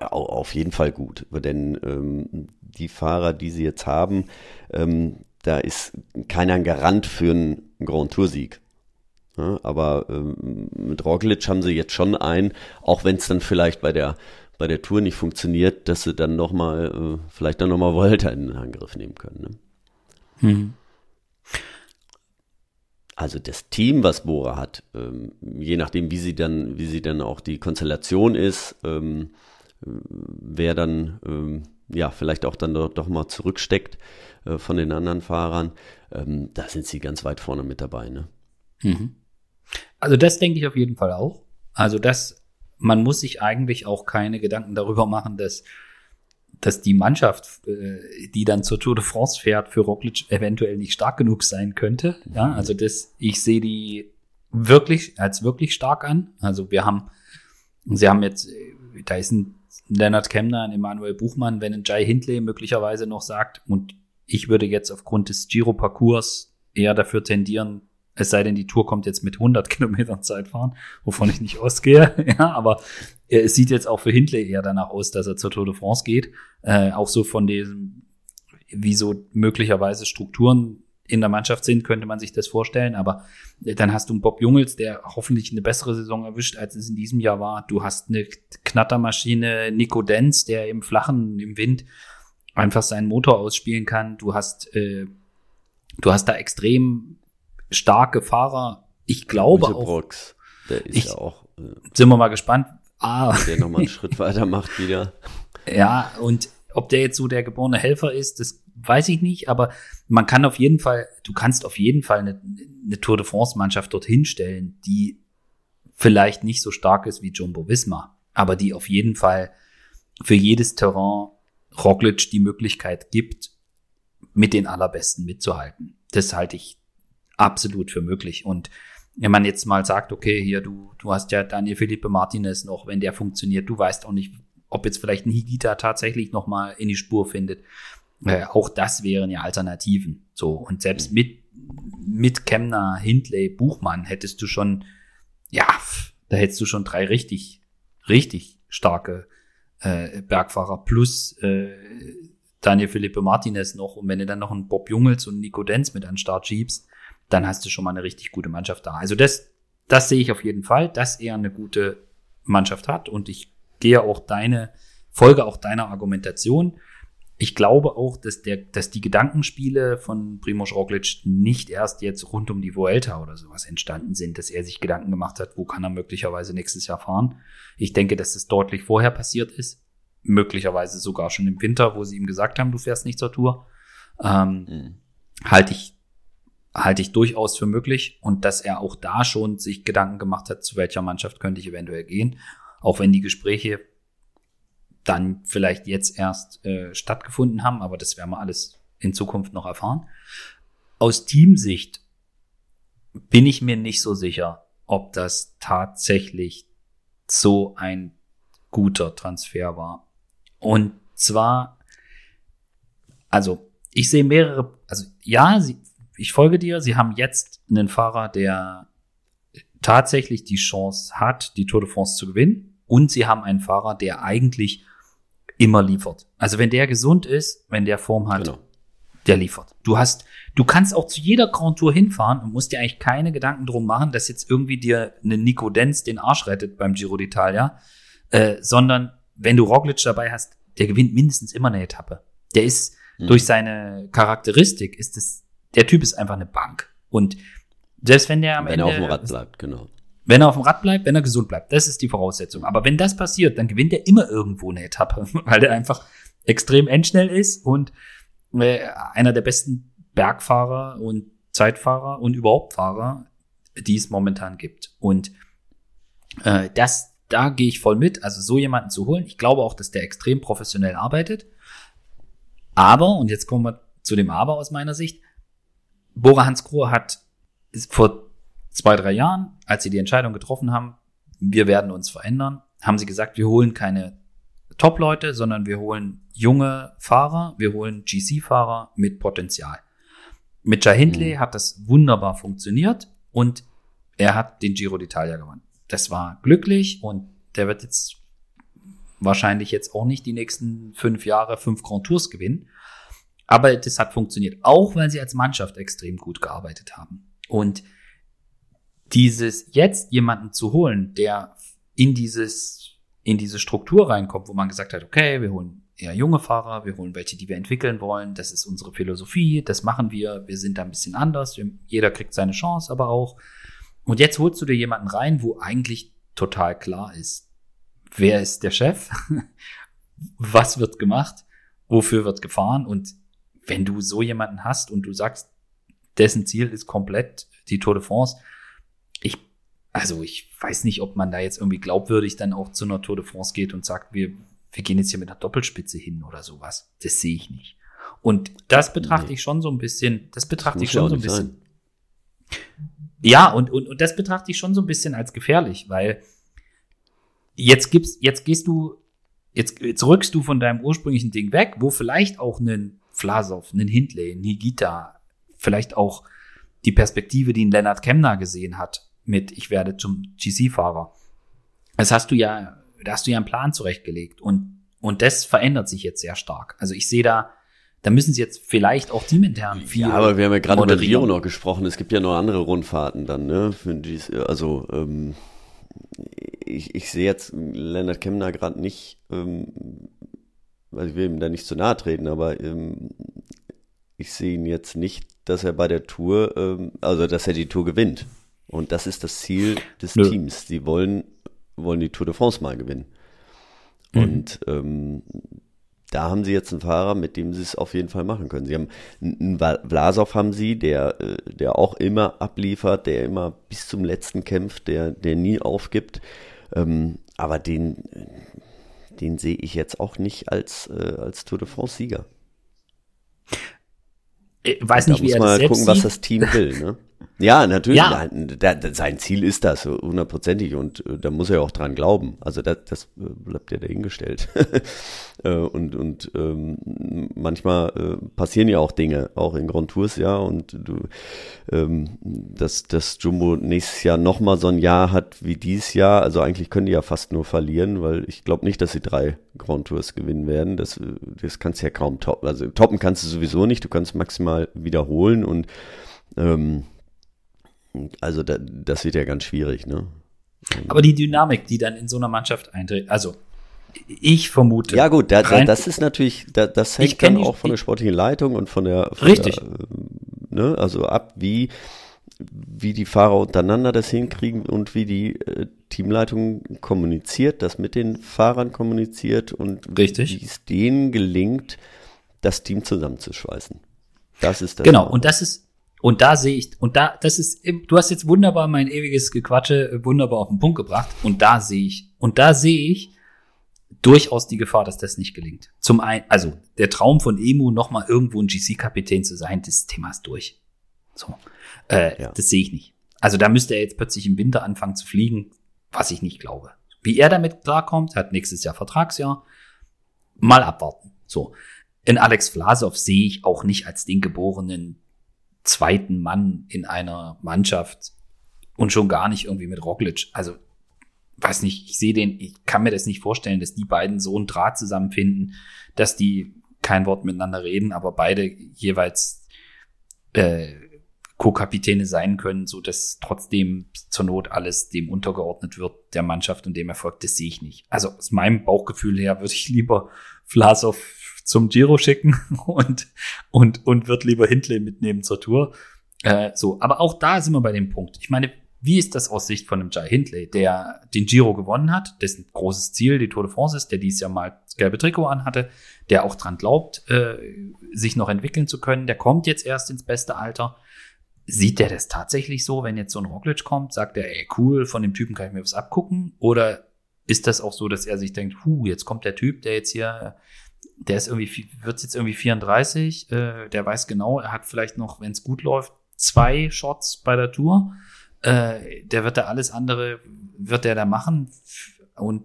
auf jeden Fall gut, denn ähm, die Fahrer, die sie jetzt haben, ähm, da ist keiner ein Garant für einen Grand Tour Sieg. Ja, aber ähm, mit Roglic haben sie jetzt schon einen, auch wenn es dann vielleicht bei der bei der Tour nicht funktioniert, dass sie dann nochmal, äh, vielleicht dann nochmal Volta in den Angriff nehmen können. Ne? Mhm. Also das Team, was Bora hat, ähm, je nachdem, wie sie dann, wie sie dann auch die Konstellation ist, ähm, wer dann ähm, ja vielleicht auch dann doch, doch mal zurücksteckt äh, von den anderen Fahrern, ähm, da sind sie ganz weit vorne mit dabei. Ne? Mhm. Also das denke ich auf jeden Fall auch. Also das man muss sich eigentlich auch keine Gedanken darüber machen, dass, dass die Mannschaft, äh, die dann zur Tour de France fährt, für Roglic eventuell nicht stark genug sein könnte. Ja, also das, ich sehe die wirklich als wirklich stark an. Also wir haben, sie haben jetzt, da ist ein Leonard Kemner, ein Emanuel Buchmann, wenn ein Jai Hindley möglicherweise noch sagt, und ich würde jetzt aufgrund des Giro-Parcours eher dafür tendieren, es sei denn, die Tour kommt jetzt mit 100 Kilometern Zeitfahren, wovon ich nicht ausgehe. ja, aber es sieht jetzt auch für Hindley eher danach aus, dass er zur Tour de France geht. Äh, auch so von dem, wie so möglicherweise Strukturen in der Mannschaft sind, könnte man sich das vorstellen. Aber dann hast du einen Bob Jungels, der hoffentlich eine bessere Saison erwischt, als es in diesem Jahr war. Du hast eine Knattermaschine, Nico Denz, der im Flachen, im Wind einfach seinen Motor ausspielen kann. Du hast, äh, du hast da extrem starke Fahrer. Ich glaube auch. Brooks, der ist ich, ja auch. Äh, sind wir mal gespannt. Ah. Der nochmal einen Schritt weiter macht wieder. Ja, und ob der jetzt so der geborene Helfer ist, das weiß ich nicht, aber man kann auf jeden Fall, du kannst auf jeden Fall eine, eine Tour de France Mannschaft dorthin stellen, die vielleicht nicht so stark ist wie Jumbo Visma, aber die auf jeden Fall für jedes Terrain Roglic die Möglichkeit gibt, mit den allerbesten mitzuhalten. Das halte ich absolut für möglich. Und wenn man jetzt mal sagt, okay, hier, du, du hast ja Daniel Felipe Martinez noch, wenn der funktioniert, du weißt auch nicht, ob jetzt vielleicht ein Higita tatsächlich noch mal in die Spur findet. Äh, auch das wären ja Alternativen. So, und selbst mit, mit Kemner, Hindley, Buchmann hättest du schon, ja, da hättest du schon drei richtig, richtig starke äh, Bergfahrer plus äh, Daniel Felipe Martinez noch. Und wenn du dann noch einen Bob Jungels und Nico Denz mit an den Start schiebst, dann hast du schon mal eine richtig gute Mannschaft da. Also das, das sehe ich auf jeden Fall, dass er eine gute Mannschaft hat und ich gehe auch deine folge auch deiner Argumentation. Ich glaube auch, dass, der, dass die Gedankenspiele von Primoz Roglic nicht erst jetzt rund um die Vuelta oder sowas entstanden sind, dass er sich Gedanken gemacht hat, wo kann er möglicherweise nächstes Jahr fahren. Ich denke, dass es deutlich vorher passiert ist. Möglicherweise sogar schon im Winter, wo sie ihm gesagt haben, du fährst nicht zur Tour. Ähm, mhm. Halte ich, halte ich durchaus für möglich. Und dass er auch da schon sich Gedanken gemacht hat, zu welcher Mannschaft könnte ich eventuell gehen. Auch wenn die Gespräche dann vielleicht jetzt erst äh, stattgefunden haben, aber das werden wir alles in Zukunft noch erfahren. Aus Teamsicht bin ich mir nicht so sicher, ob das tatsächlich so ein guter Transfer war. Und zwar, also ich sehe mehrere, also ja, sie, ich folge dir, sie haben jetzt einen Fahrer, der tatsächlich die Chance hat, die Tour de France zu gewinnen. Und sie haben einen Fahrer, der eigentlich immer liefert. Also wenn der gesund ist, wenn der Form hat, genau. der liefert. Du hast, du kannst auch zu jeder Grand Tour hinfahren und musst dir eigentlich keine Gedanken drum machen, dass jetzt irgendwie dir eine Nico Denz den Arsch rettet beim Giro d'Italia, äh, sondern wenn du Roglic dabei hast, der gewinnt mindestens immer eine Etappe. Der ist mhm. durch seine Charakteristik ist es, der Typ ist einfach eine Bank. Und selbst wenn der am wenn Ende. Wenn er auf dem Rad bleibt, genau. Wenn er auf dem Rad bleibt, wenn er gesund bleibt. Das ist die Voraussetzung. Aber wenn das passiert, dann gewinnt er immer irgendwo eine Etappe, weil er einfach extrem endschnell ist und äh, einer der besten Bergfahrer und Zeitfahrer und überhaupt Fahrer, die es momentan gibt. Und äh, das, da gehe ich voll mit. Also so jemanden zu holen. Ich glaube auch, dass der extrem professionell arbeitet. Aber, und jetzt kommen wir zu dem Aber aus meiner Sicht, Bora Hansgrohe hat vor zwei, drei Jahren, als sie die Entscheidung getroffen haben, wir werden uns verändern, haben sie gesagt, wir holen keine Top-Leute, sondern wir holen junge Fahrer, wir holen GC-Fahrer mit Potenzial. Mit Jai Hindley mhm. hat das wunderbar funktioniert und er hat den Giro d'Italia gewonnen. Das war glücklich und der wird jetzt wahrscheinlich jetzt auch nicht die nächsten fünf Jahre fünf Grand Tours gewinnen. Aber das hat funktioniert, auch weil sie als Mannschaft extrem gut gearbeitet haben. Und dieses jetzt jemanden zu holen, der in dieses, in diese Struktur reinkommt, wo man gesagt hat, okay, wir holen eher junge Fahrer, wir holen welche, die wir entwickeln wollen, das ist unsere Philosophie, das machen wir, wir sind da ein bisschen anders, jeder kriegt seine Chance aber auch. Und jetzt holst du dir jemanden rein, wo eigentlich total klar ist, wer ist der Chef, was wird gemacht, wofür wird gefahren und wenn du so jemanden hast und du sagst, dessen Ziel ist komplett die Tour de France, also ich weiß nicht, ob man da jetzt irgendwie glaubwürdig dann auch zu einer Tour de France geht und sagt, wir, wir gehen jetzt hier mit einer Doppelspitze hin oder sowas. Das sehe ich nicht. Und das betrachte nee. ich schon so ein bisschen, das betrachte das ich schon so ein bisschen. Sein. Ja, und, und, und das betrachte ich schon so ein bisschen als gefährlich, weil jetzt gibst, jetzt gehst du, jetzt, jetzt rückst du von deinem ursprünglichen Ding weg, wo vielleicht auch einen Vlasov, einen Hindley, ein Higita, vielleicht auch die Perspektive, die ein Lennart Kemner gesehen hat, mit ich werde zum GC-Fahrer. Das hast du ja, da hast du ja einen Plan zurechtgelegt und, und das verändert sich jetzt sehr stark. Also ich sehe da, da müssen sie jetzt vielleicht auch teamintern viel. Ja, aber wir haben ja gerade über Rio noch gesprochen. Es gibt ja noch andere Rundfahrten dann, ne? Für dies, also ähm, ich, ich sehe jetzt Leonard Kemner gerade nicht, ähm, also ich will ihm da nicht zu nahe treten, aber ähm, ich sehe ihn jetzt nicht, dass er bei der Tour, ähm, also dass er die Tour gewinnt. Und das ist das Ziel des Nö. Teams. Sie wollen, wollen die Tour de France mal gewinnen. Mhm. Und ähm, da haben sie jetzt einen Fahrer, mit dem sie es auf jeden Fall machen können. Sie haben einen Vlasov haben sie, der, äh, der auch immer abliefert, der immer bis zum letzten kämpft, der, der nie aufgibt. Ähm, aber den, den sehe ich jetzt auch nicht als, äh, als Tour de France Sieger. Ich weiß nicht, da wie muss er das mal gucken, was das Team will. Ne? Ja, natürlich. Ja. Da, da, sein Ziel ist das, hundertprozentig. Und äh, da muss er auch dran glauben. Also das, das äh, bleibt ja dahingestellt. äh, und und ähm, manchmal äh, passieren ja auch Dinge, auch in Grand Tours, ja. Und du, ähm, dass das Jumbo nächstes Jahr nochmal so ein Jahr hat wie dieses Jahr. Also eigentlich können die ja fast nur verlieren, weil ich glaube nicht, dass sie drei Grand Tours gewinnen werden. Das, das kannst du ja kaum toppen. Also toppen kannst du sowieso nicht. Du kannst maximal wiederholen und ähm, also da, das wird ja ganz schwierig, ne? Aber die Dynamik, die dann in so einer Mannschaft eintritt, also ich vermute. Ja gut, da, da, das ist natürlich, da, das hängt dann auch von der sportlichen Leitung und von der, von richtig. Der, ne, also ab, wie wie die Fahrer untereinander das hinkriegen und wie die äh, Teamleitung kommuniziert, das mit den Fahrern kommuniziert und Richtig. wie es denen gelingt, das Team zusammenzuschweißen. Das ist das. Genau, und das ist, und da sehe ich, und da, das ist, du hast jetzt wunderbar mein ewiges Gequatsche äh, wunderbar auf den Punkt gebracht, und da sehe ich, und da sehe ich durchaus die Gefahr, dass das nicht gelingt. Zum einen, also der Traum von Emu, nochmal irgendwo ein GC-Kapitän zu sein, das Thema ist durch. So. Äh, ja. Das sehe ich nicht. Also da müsste er jetzt plötzlich im Winter anfangen zu fliegen, was ich nicht glaube. Wie er damit klarkommt, hat nächstes Jahr Vertragsjahr. Mal abwarten. So. In Alex Vlasov sehe ich auch nicht als den geborenen zweiten Mann in einer Mannschaft und schon gar nicht irgendwie mit Roglic. Also, weiß nicht, ich sehe den, ich kann mir das nicht vorstellen, dass die beiden so einen Draht zusammenfinden, dass die kein Wort miteinander reden, aber beide jeweils äh, Co-Kapitäne sein können, so dass trotzdem zur Not alles dem untergeordnet wird, der Mannschaft und dem Erfolg, das sehe ich nicht. Also aus meinem Bauchgefühl her würde ich lieber Vlasov zum Giro schicken und, und, und wird lieber Hindley mitnehmen zur Tour. Äh, so, aber auch da sind wir bei dem Punkt. Ich meine, wie ist das aus Sicht von einem Jai Hindley, der den Giro gewonnen hat, dessen großes Ziel die Tour de France ist, der dies Jahr mal das gelbe Trikot anhatte, der auch dran glaubt, äh, sich noch entwickeln zu können, der kommt jetzt erst ins beste Alter Sieht der das tatsächlich so, wenn jetzt so ein Roglic kommt, sagt er, ey, cool, von dem Typen kann ich mir was abgucken? Oder ist das auch so, dass er sich denkt, hu, jetzt kommt der Typ, der jetzt hier, der ist irgendwie, wird jetzt irgendwie 34, äh, der weiß genau, er hat vielleicht noch, wenn es gut läuft, zwei Shots bei der Tour. Äh, der wird da alles andere, wird der da machen und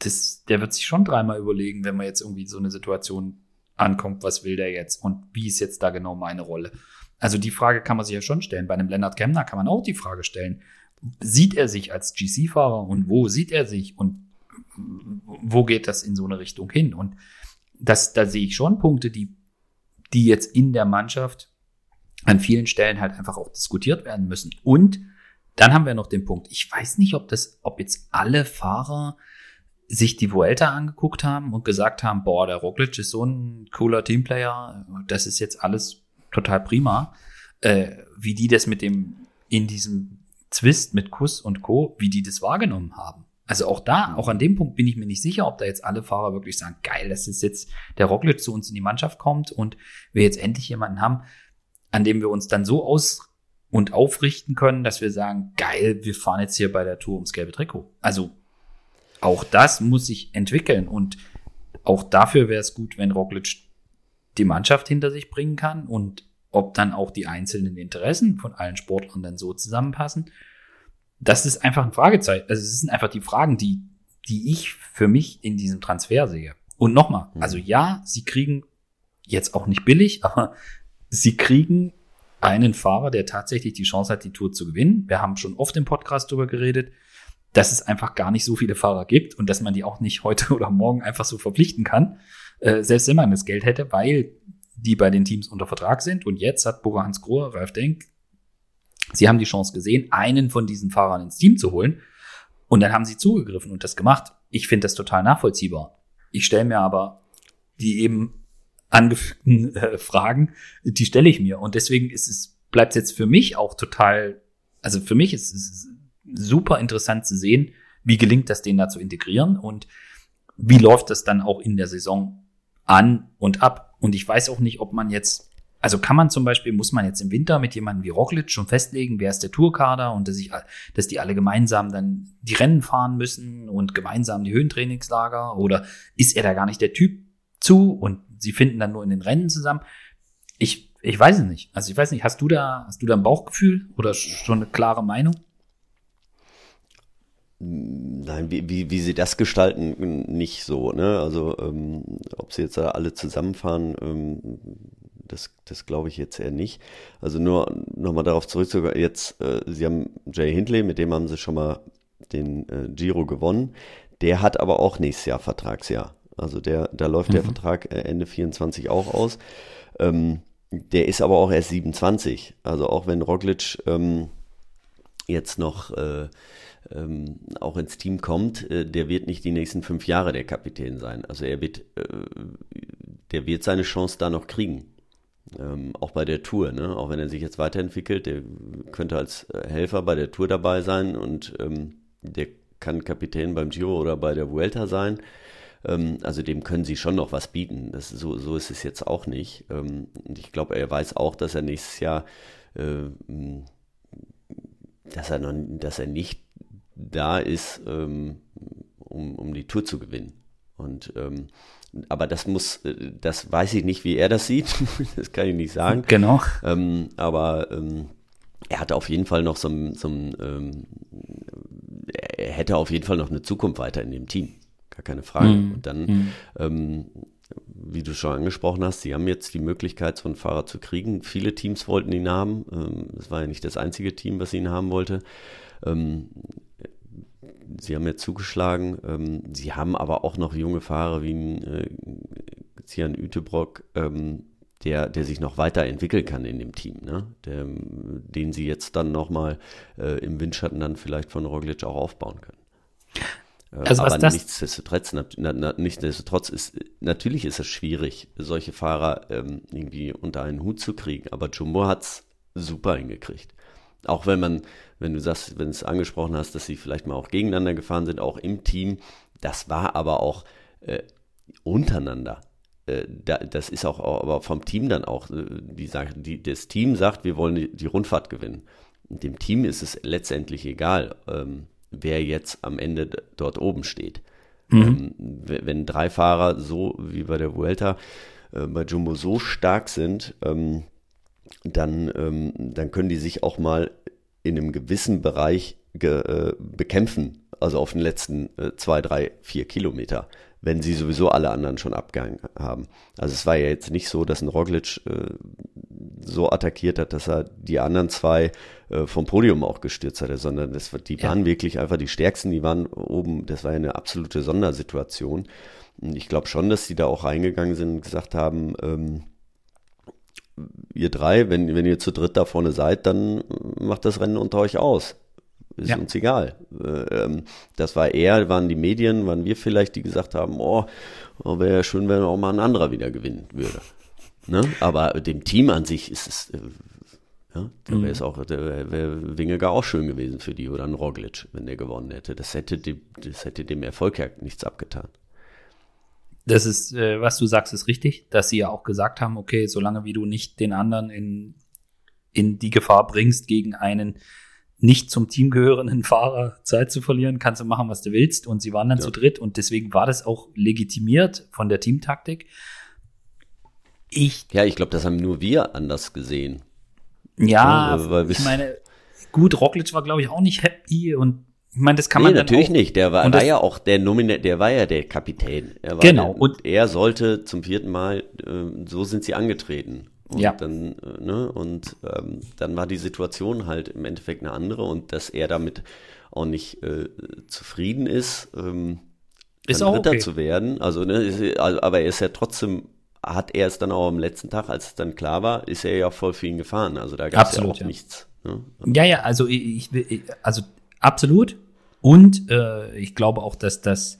das, der wird sich schon dreimal überlegen, wenn man jetzt irgendwie so eine Situation ankommt, was will der jetzt und wie ist jetzt da genau meine Rolle? Also die Frage kann man sich ja schon stellen. Bei einem Lennart Kemner kann man auch die Frage stellen, sieht er sich als GC-Fahrer und wo sieht er sich und wo geht das in so eine Richtung hin? Und das, da sehe ich schon Punkte, die, die jetzt in der Mannschaft an vielen Stellen halt einfach auch diskutiert werden müssen. Und dann haben wir noch den Punkt, ich weiß nicht, ob das, ob jetzt alle Fahrer sich die Vuelta angeguckt haben und gesagt haben, boah, der Roglic ist so ein cooler Teamplayer, das ist jetzt alles total prima, äh, wie die das mit dem, in diesem Zwist mit Kuss und Co., wie die das wahrgenommen haben. Also auch da, auch an dem Punkt bin ich mir nicht sicher, ob da jetzt alle Fahrer wirklich sagen, geil, dass es jetzt der Roglic zu uns in die Mannschaft kommt und wir jetzt endlich jemanden haben, an dem wir uns dann so aus und aufrichten können, dass wir sagen, geil, wir fahren jetzt hier bei der Tour ums gelbe Trikot. Also auch das muss sich entwickeln und auch dafür wäre es gut, wenn Roglic die Mannschaft hinter sich bringen kann und ob dann auch die einzelnen Interessen von allen Sportlern dann so zusammenpassen. Das ist einfach ein Fragezeichen. Also es sind einfach die Fragen, die, die ich für mich in diesem Transfer sehe. Und nochmal, mhm. also ja, sie kriegen jetzt auch nicht billig, aber sie kriegen einen Fahrer, der tatsächlich die Chance hat, die Tour zu gewinnen. Wir haben schon oft im Podcast darüber geredet, dass es einfach gar nicht so viele Fahrer gibt und dass man die auch nicht heute oder morgen einfach so verpflichten kann äh, selbst wenn man das Geld hätte, weil die bei den Teams unter Vertrag sind. Und jetzt hat Bora Hans Grohe, Ralf Denk, sie haben die Chance gesehen, einen von diesen Fahrern ins Team zu holen. Und dann haben sie zugegriffen und das gemacht. Ich finde das total nachvollziehbar. Ich stelle mir aber die eben angefügten äh, Fragen, die stelle ich mir. Und deswegen ist es, bleibt es jetzt für mich auch total, also für mich ist es super interessant zu sehen, wie gelingt das, den da zu integrieren und wie läuft das dann auch in der Saison an und ab. Und ich weiß auch nicht, ob man jetzt, also kann man zum Beispiel, muss man jetzt im Winter mit jemandem wie Roglic schon festlegen, wer ist der Tourkader und dass, ich, dass die alle gemeinsam dann die Rennen fahren müssen und gemeinsam die Höhentrainingslager oder ist er da gar nicht der Typ zu und sie finden dann nur in den Rennen zusammen? Ich, ich weiß es nicht. Also ich weiß nicht, hast du da, hast du da ein Bauchgefühl oder schon eine klare Meinung? Nein, wie, wie, wie sie das gestalten, nicht so. Ne? Also ähm, ob sie jetzt alle zusammenfahren, ähm, das, das glaube ich jetzt eher nicht. Also nur nochmal darauf zurückzukommen, jetzt, äh, sie haben Jay Hindley, mit dem haben sie schon mal den äh, Giro gewonnen. Der hat aber auch nächstes Jahr Vertragsjahr. Also der, da läuft mhm. der Vertrag äh, Ende 24 auch aus. Ähm, der ist aber auch erst 27. Also auch wenn Roglic ähm, jetzt noch äh, ähm, auch ins Team kommt, äh, der wird nicht die nächsten fünf Jahre der Kapitän sein. Also er wird, äh, der wird seine Chance da noch kriegen. Ähm, auch bei der Tour, ne? auch wenn er sich jetzt weiterentwickelt, der könnte als Helfer bei der Tour dabei sein und ähm, der kann Kapitän beim Giro oder bei der Vuelta sein. Ähm, also dem können sie schon noch was bieten. Das, so, so ist es jetzt auch nicht. Ähm, und ich glaube, er weiß auch, dass er nächstes Jahr, äh, dass er noch, dass er nicht da ist, ähm, um, um die Tour zu gewinnen. Und ähm, aber das muss, äh, das weiß ich nicht, wie er das sieht. das kann ich nicht sagen. Genau. Ähm, aber ähm, er hat auf jeden Fall noch so ein, so ein ähm, er hätte auf jeden Fall noch eine Zukunft weiter in dem Team. Gar keine Frage. Mhm. Und dann, mhm. ähm, wie du schon angesprochen hast, sie haben jetzt die Möglichkeit, so einen Fahrer zu kriegen. Viele Teams wollten ihn haben. Ähm, es war ja nicht das einzige Team, was ihn haben wollte. Sie haben jetzt zugeschlagen. Ähm, sie haben aber auch noch junge Fahrer wie ein äh, Zian Ütebrock, ähm, der, der sich noch weiterentwickeln kann in dem Team, ne? Der, den sie jetzt dann nochmal äh, im Windschatten dann vielleicht von Roglic auch aufbauen können. Äh, also aber nichtsdestotrotz, na, na, nichtsdestotrotz ist, natürlich ist es schwierig, solche Fahrer ähm, irgendwie unter einen Hut zu kriegen, aber Jumbo hat es super hingekriegt. Auch wenn man, wenn du sagst, wenn du es angesprochen hast, dass sie vielleicht mal auch gegeneinander gefahren sind, auch im Team, das war aber auch äh, untereinander äh, das ist auch aber vom Team dann auch, äh, die sagt, die, das Team sagt, wir wollen die, die Rundfahrt gewinnen. Dem Team ist es letztendlich egal, ähm, wer jetzt am Ende dort oben steht. Mhm. Ähm, wenn drei Fahrer so wie bei der Vuelta äh, bei Jumbo so stark sind, ähm, dann, ähm, dann können die sich auch mal in einem gewissen Bereich ge, äh, bekämpfen, also auf den letzten äh, zwei, drei, vier Kilometer wenn sie sowieso alle anderen schon abgehangen haben. Also es war ja jetzt nicht so, dass ein Roglic äh, so attackiert hat, dass er die anderen zwei äh, vom Podium auch gestürzt hatte, sondern das, die ja. waren wirklich einfach die stärksten, die waren oben, das war ja eine absolute Sondersituation. Und ich glaube schon, dass sie da auch reingegangen sind und gesagt haben, ähm, ihr drei, wenn, wenn ihr zu dritt da vorne seid, dann macht das Rennen unter euch aus. Ist ja. uns egal. Äh, ähm, das war eher, waren die Medien, waren wir vielleicht, die gesagt haben, oh, oh wäre ja schön, wenn auch mal ein anderer wieder gewinnen würde. Ne? Aber dem Team an sich ist es, äh, ja, da wäre es mhm. auch, da wäre Wingegar auch schön gewesen für die oder ein Roglic, wenn der gewonnen hätte. Das hätte, dem, das hätte dem Erfolg ja nichts abgetan. Das ist, äh, was du sagst, ist richtig, dass sie ja auch gesagt haben, okay, solange wie du nicht den anderen in, in die Gefahr bringst, gegen einen nicht zum Team gehörenden Fahrer Zeit zu verlieren, kannst du machen, was du willst. Und sie waren dann ja. zu dritt und deswegen war das auch legitimiert von der Teamtaktik. Ich. Ja, ich glaube, das haben nur wir anders gesehen. Ja, ja ich meine, gut, Roglic war, glaube ich, auch nicht happy und ich meine, das kann nee, man natürlich auch, nicht. Der war, war ja auch der Nomine, der war ja der Kapitän. genau. Der, und er sollte zum vierten Mal, äh, so sind sie angetreten. Und ja. dann, äh, ne, und ähm, dann war die Situation halt im Endeffekt eine andere und dass er damit auch nicht äh, zufrieden ist, ähm, ist auch Dritter okay. zu werden. Also, ne, ist, aber er ist ja trotzdem, hat er es dann auch am letzten Tag, als es dann klar war, ist er ja voll für ihn gefahren. Also da gab es ja auch ja. nichts. Ne? Ja, ja, also ich, ich, also absolut. Und äh, ich glaube auch, dass das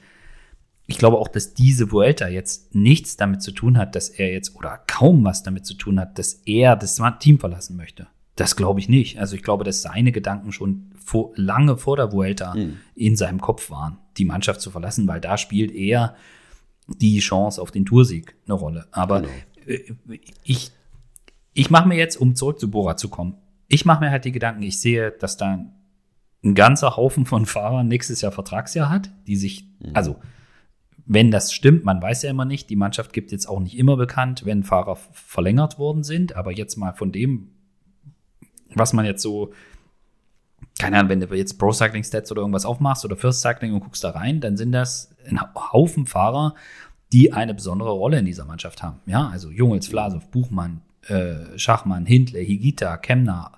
ich glaube auch, dass diese Vuelta jetzt nichts damit zu tun hat, dass er jetzt oder kaum was damit zu tun hat, dass er das Team verlassen möchte. Das glaube ich nicht. Also ich glaube, dass seine Gedanken schon vor, lange vor der Vuelta mhm. in seinem Kopf waren, die Mannschaft zu verlassen, weil da spielt er die Chance auf den Toursieg eine Rolle. Aber genau. Äh, ich, ich mache mir jetzt, um zurück zu Bora zu kommen, ich mache mir halt die Gedanken, ich sehe, dass da ein ganzer Haufen von Fahrern nächstes Jahr Vertragsjahr hat, die sich, mhm. also wenn das stimmt, man weiß ja immer nicht, die Mannschaft gibt jetzt auch nicht immer bekannt, wenn Fahrer verlängert worden sind, aber jetzt mal von dem, was man jetzt so, keine Ahnung, wenn du jetzt Pro Cycling Stats oder irgendwas aufmachst oder First Cycling und guckst da rein, dann sind das ein Haufen Fahrer, die eine besondere Rolle in dieser Mannschaft haben. Ja, also Jungels, Vlasov, Buchmann, äh, Schachmann, Hindle, Higita, Kemner.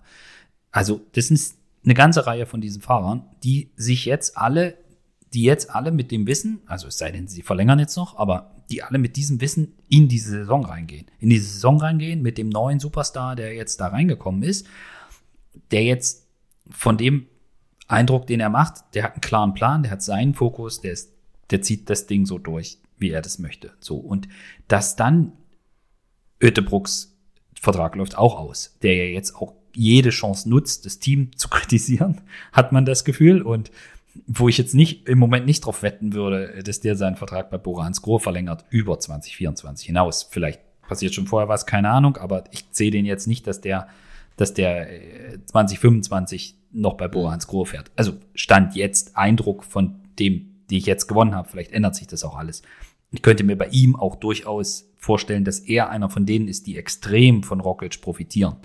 Also das ist eine ganze Reihe von diesen Fahrern, die sich jetzt alle die jetzt alle mit dem Wissen, also es sei denn, sie verlängern jetzt noch, aber die alle mit diesem Wissen in diese Saison reingehen. In diese Saison reingehen mit dem neuen Superstar, der jetzt da reingekommen ist, der jetzt von dem Eindruck, den er macht, der hat einen klaren Plan, der hat seinen Fokus, der ist, der zieht das Ding so durch, wie er das möchte. So. Und dass dann Oetebrooks Vertrag läuft auch aus, der ja jetzt auch jede Chance nutzt, das Team zu kritisieren, hat man das Gefühl. Und wo ich jetzt nicht im Moment nicht drauf wetten würde, dass der seinen Vertrag bei Bora Hansgrohe verlängert über 2024 hinaus. Vielleicht passiert schon vorher was, keine Ahnung, aber ich sehe den jetzt nicht, dass der, dass der 2025 äh, noch bei Bora Hansgrohe fährt. Also stand jetzt Eindruck von dem, die ich jetzt gewonnen habe. Vielleicht ändert sich das auch alles. Ich könnte mir bei ihm auch durchaus vorstellen, dass er einer von denen ist, die extrem von Roglic profitieren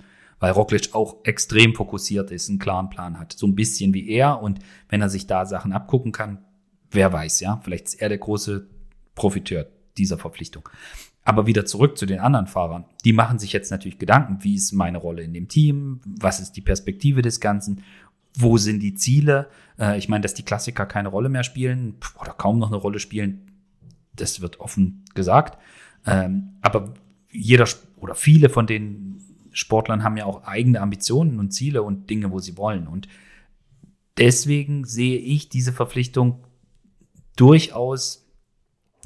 weil Roglic auch extrem fokussiert ist, einen klaren Plan hat. So ein bisschen wie er. Und wenn er sich da Sachen abgucken kann, wer weiß, ja, vielleicht ist er der große Profiteur dieser Verpflichtung. Aber wieder zurück zu den anderen Fahrern. Die machen sich jetzt natürlich Gedanken, wie ist meine Rolle in dem Team? Was ist die Perspektive des Ganzen? Wo sind die Ziele? Äh, ich meine, dass die Klassiker keine Rolle mehr spielen oder kaum noch eine Rolle spielen, das wird offen gesagt. Ähm, aber jeder oder viele von den Sportlern haben ja auch eigene Ambitionen und Ziele und Dinge, wo sie wollen. Und deswegen sehe ich diese Verpflichtung durchaus,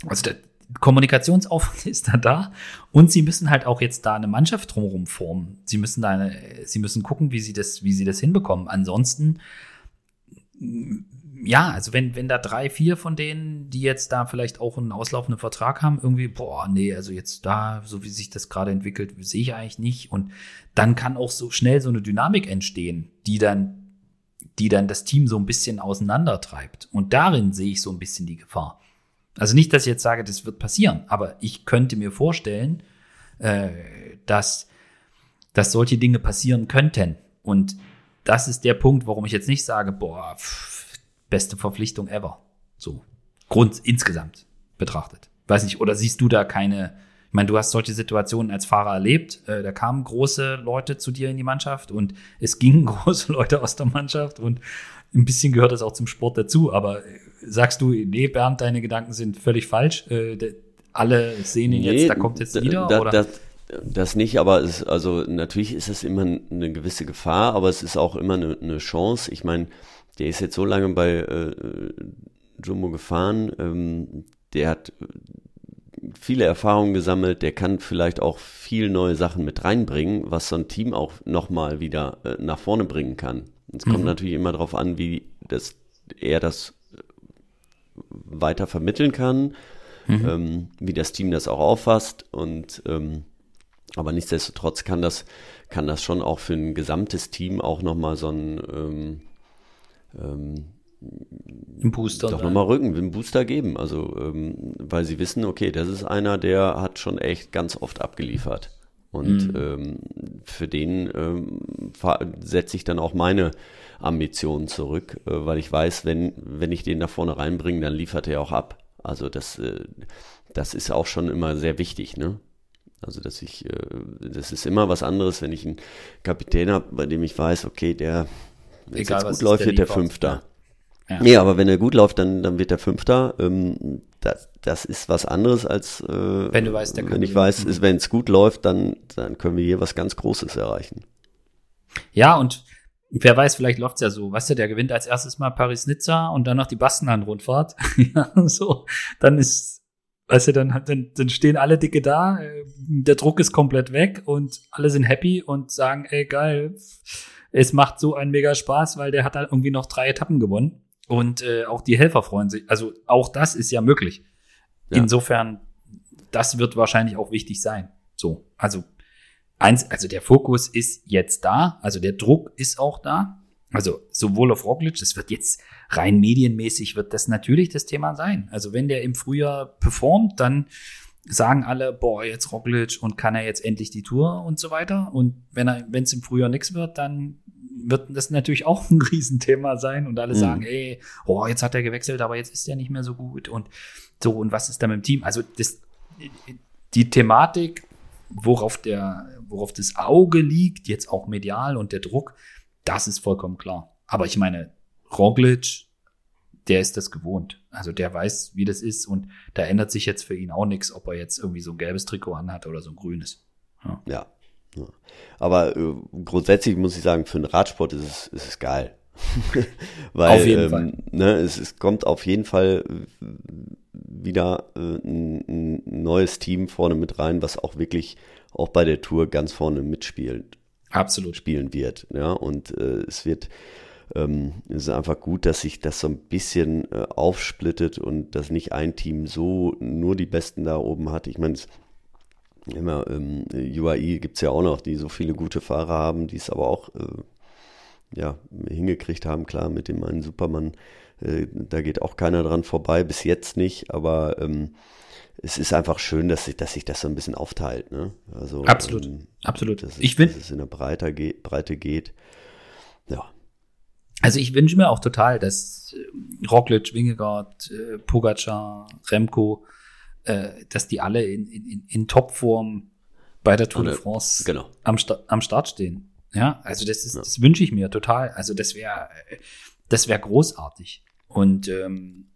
also der Kommunikationsaufwand ist da da und sie müssen halt auch jetzt da eine Mannschaft drumherum formen. Sie müssen da eine, sie müssen gucken, wie sie das, wie sie das hinbekommen. Ansonsten ja, also wenn, wenn da drei, vier von denen, die jetzt da vielleicht auch einen auslaufenden Vertrag haben, irgendwie, boah, nee, also jetzt da, so wie sich das gerade entwickelt, sehe ich eigentlich nicht. Und dann kann auch so schnell so eine Dynamik entstehen, die dann, die dann das Team so ein bisschen auseinandertreibt. Und darin sehe ich so ein bisschen die Gefahr. Also nicht, dass ich jetzt sage, das wird passieren, aber ich könnte mir vorstellen, äh, dass, dass solche Dinge passieren könnten. Und das ist der Punkt, warum ich jetzt nicht sage, boah, pff, beste Verpflichtung ever. So. Grund insgesamt betrachtet. Weiß nicht, oder siehst du da keine, ich meine, du hast solche Situationen als Fahrer erlebt. Äh, da kamen große Leute zu dir in die Mannschaft und es gingen große Leute aus der Mannschaft und ein bisschen gehört das auch zum Sport dazu. Aber äh, sagst du, nee, Bernd, deine Gedanken sind völlig falsch. Äh, alle sehen ihn nee, jetzt, da kommt jetzt wieder? Da, oder? Das, das nicht, aber es, also natürlich ist es immer eine gewisse Gefahr, aber es ist auch immer eine, eine Chance. Ich meine, der ist jetzt so lange bei äh, Jumbo gefahren, ähm, der hat viele Erfahrungen gesammelt, der kann vielleicht auch viel neue Sachen mit reinbringen, was so ein Team auch nochmal wieder äh, nach vorne bringen kann. Es kommt mhm. natürlich immer darauf an, wie das, er das weiter vermitteln kann, mhm. ähm, wie das Team das auch auffasst und ähm, aber nichtsdestotrotz kann das, kann das schon auch für ein gesamtes Team auch nochmal so ein ähm, ähm, ein Booster. Doch nochmal Rücken, einen Booster geben. Also, ähm, weil sie wissen, okay, das ist einer, der hat schon echt ganz oft abgeliefert. Und mhm. ähm, für den ähm, setze ich dann auch meine Ambitionen zurück, äh, weil ich weiß, wenn, wenn ich den da vorne reinbringe, dann liefert er auch ab. Also das, äh, das ist auch schon immer sehr wichtig, ne? Also dass ich, äh, das ist immer was anderes, wenn ich einen Kapitän habe, bei dem ich weiß, okay, der wenn es jetzt gut läuft, wird der Fünfter. Ja. Nee, aber wenn er gut läuft, dann, dann wird der Fünfter. Ähm, das, das ist was anderes als äh, wenn du weißt, der wenn ich weiß, ist, wenn es gut läuft, dann, dann können wir hier was ganz Großes erreichen. Ja, und wer weiß, vielleicht läuft's ja so. Weißt du, der gewinnt als erstes mal Paris-Nizza und dann noch die Baskenland-Rundfahrt. ja, so, dann ist, weißt du, dann, dann, dann stehen alle dicke da, äh, der Druck ist komplett weg und alle sind happy und sagen, ey, geil, es macht so einen mega Spaß, weil der hat dann irgendwie noch drei Etappen gewonnen. Und äh, auch die Helfer freuen sich. Also auch das ist ja möglich. Ja. Insofern, das wird wahrscheinlich auch wichtig sein. So, also eins, also der Fokus ist jetzt da, also der Druck ist auch da. Also sowohl auf Roglic, das wird jetzt rein medienmäßig wird das natürlich das Thema sein. Also wenn der im Frühjahr performt, dann sagen alle, boah, jetzt Roglic und kann er jetzt endlich die Tour und so weiter. Und wenn er, wenn es im Frühjahr nichts wird, dann wird das natürlich auch ein Riesenthema sein und alle mhm. sagen, ey, oh, jetzt hat er gewechselt, aber jetzt ist er nicht mehr so gut und so und was ist da mit dem Team? Also das, die Thematik, worauf der, worauf das Auge liegt, jetzt auch medial und der Druck, das ist vollkommen klar. Aber ich meine, Roglic, der ist das gewohnt. Also der weiß, wie das ist und da ändert sich jetzt für ihn auch nichts, ob er jetzt irgendwie so ein gelbes Trikot anhat oder so ein grünes. Ja. ja. Aber äh, grundsätzlich muss ich sagen, für den Radsport ist es, ist es geil. Weil auf jeden ähm, Fall. Ne, es, es, kommt auf jeden Fall wieder äh, ein, ein, neues Team vorne mit rein, was auch wirklich auch bei der Tour ganz vorne mitspielt. Absolut. Spielen wird. Ja, und äh, es wird ähm, es ist einfach gut, dass sich das so ein bisschen äh, aufsplittet und dass nicht ein Team so nur die Besten da oben hat. Ich meine, immer ähm, UAE gibt es ja auch noch, die so viele gute Fahrer haben, die es aber auch äh, ja, hingekriegt haben, klar, mit dem einen Superman, äh, da geht auch keiner dran vorbei, bis jetzt nicht, aber ähm, es ist einfach schön, dass sich, dass sich das so ein bisschen aufteilt. Ne? Also, absolut, ähm, absolut. Dass, ich bin, dass es in der Breite, ge Breite geht. Ja. Also ich wünsche mir auch total, dass äh, Roglic, Wingegaard, äh, Pogacar, Remco, äh, dass die alle in, in, in Topform bei der Tour de France genau. am, Sta am Start stehen. Ja, also das ist, ja. das wünsche ich mir total. Also das wäre, das wäre großartig. Und ähm,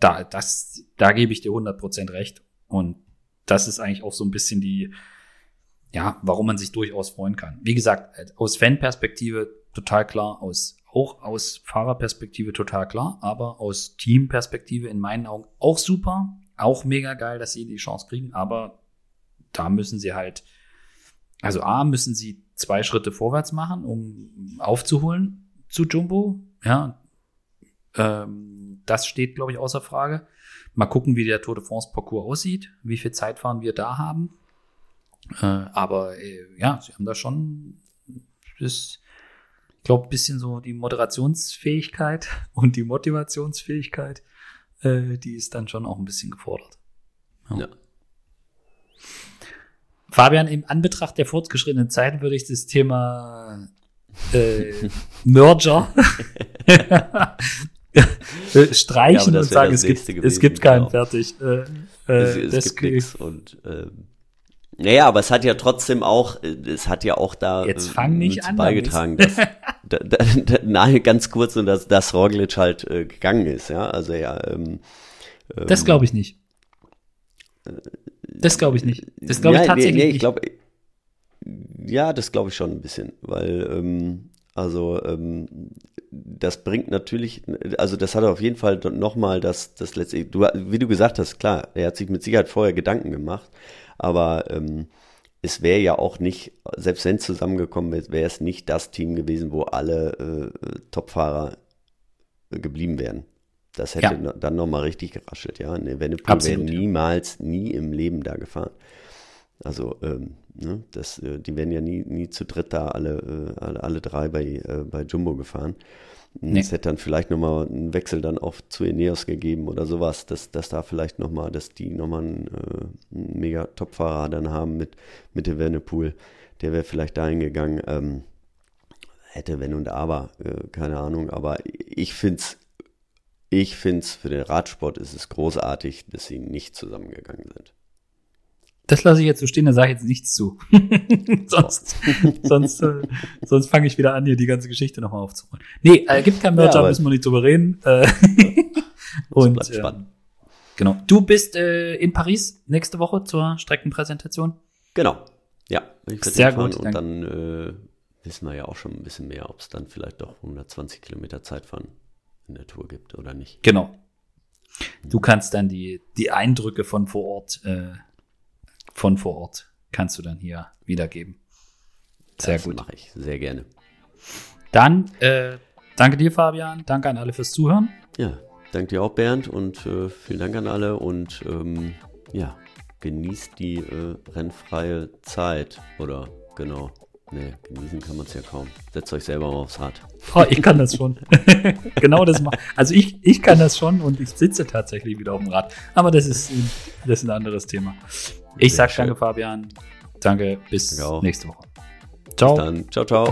da, das, da gebe ich dir 100% recht. Und das ist eigentlich auch so ein bisschen die, ja, warum man sich durchaus freuen kann. Wie gesagt, aus Fanperspektive total klar, aus auch aus Fahrerperspektive total klar, aber aus Teamperspektive in meinen Augen auch super, auch mega geil, dass sie die Chance kriegen, aber da müssen sie halt, also A, müssen sie zwei Schritte vorwärts machen, um aufzuholen zu Jumbo, ja, ähm, das steht, glaube ich, außer Frage. Mal gucken, wie der Tour de France Parcours aussieht, wie viel Zeitfahren wir da haben. Äh, aber äh, ja, sie haben da schon das glaube, ein bisschen so die Moderationsfähigkeit und die Motivationsfähigkeit, äh, die ist dann schon auch ein bisschen gefordert. Ja. ja. Fabian, im Anbetracht der fortgeschrittenen Zeit würde ich das Thema äh, Merger streichen ja, und sagen, es gibt, es gibt keinen genau. fertig. Äh, es, es gibt nichts und ähm, naja, aber es hat ja trotzdem auch, es hat ja auch da Jetzt fang nicht an, beigetragen, dass, da, da, da, nein, ganz kurz und dass, dass Roglic halt äh, gegangen ist, ja, also ja. Ähm, das glaube ich nicht. Das glaube ich nicht. Das glaube ich ja, tatsächlich nee, nee, ich glaub, Ja, das glaube ich schon ein bisschen, weil ähm, also ähm, das bringt natürlich, also das hat auf jeden Fall nochmal das, das letzte, du, wie du gesagt hast, klar, er hat sich mit Sicherheit vorher Gedanken gemacht, aber ähm, es wäre ja auch nicht, selbst wenn es zusammengekommen wäre, wäre es nicht das Team gewesen, wo alle äh, Topfahrer geblieben wären. Das hätte ja. dann nochmal richtig geraschelt, ja. Ne, Venepool wäre niemals, nie im Leben da gefahren. Also, ähm, ne, das, äh, die wären ja nie, nie zu dritt da alle, äh, alle, alle drei bei, äh, bei Jumbo gefahren. Nee. Es hätte dann vielleicht nochmal einen Wechsel dann auch zu Ineos gegeben oder sowas, dass, dass da vielleicht nochmal, dass die nochmal einen, äh, einen mega Top-Fahrer dann haben mit, mit dem Wernepool. Der wäre vielleicht dahin gegangen. Ähm, hätte wenn und aber, äh, keine Ahnung. Aber ich finde es ich find's für den Radsport ist es großartig, dass sie nicht zusammengegangen sind. Das lasse ich jetzt so stehen, da sage ich jetzt nichts zu. sonst sonst, äh, sonst fange ich wieder an, hier die ganze Geschichte nochmal aufzurollen. Nee, äh, gibt kein Merger, ja, müssen wir nicht drüber reden. Äh, und bleibt spannend. Äh, genau. Du bist äh, in Paris nächste Woche zur Streckenpräsentation? Genau. Ja, ich Sehr gut. Und dann äh, wissen wir ja auch schon ein bisschen mehr, ob es dann vielleicht doch 120 Kilometer Zeitfahren in der Tour gibt oder nicht. Genau. Du kannst dann die, die Eindrücke von vor Ort äh, von vor Ort kannst du dann hier wiedergeben. Sehr das gut. mache ich sehr gerne. Dann äh, danke dir, Fabian. Danke an alle fürs Zuhören. Ja, danke dir auch, Bernd. Und äh, vielen Dank an alle. Und ähm, ja, genießt die äh, rennfreie Zeit. Oder genau. Nee, genießen kann man es ja kaum. Setzt euch selber mal aufs Rad. Oh, ich kann das schon. genau das mal. Also ich, ich kann das schon und ich sitze tatsächlich wieder auf dem Rad. Aber das ist, das ist ein anderes Thema. Ich sag danke, Fabian. Danke, bis nächste Woche. Ciao. Bis dann. Ciao, ciao.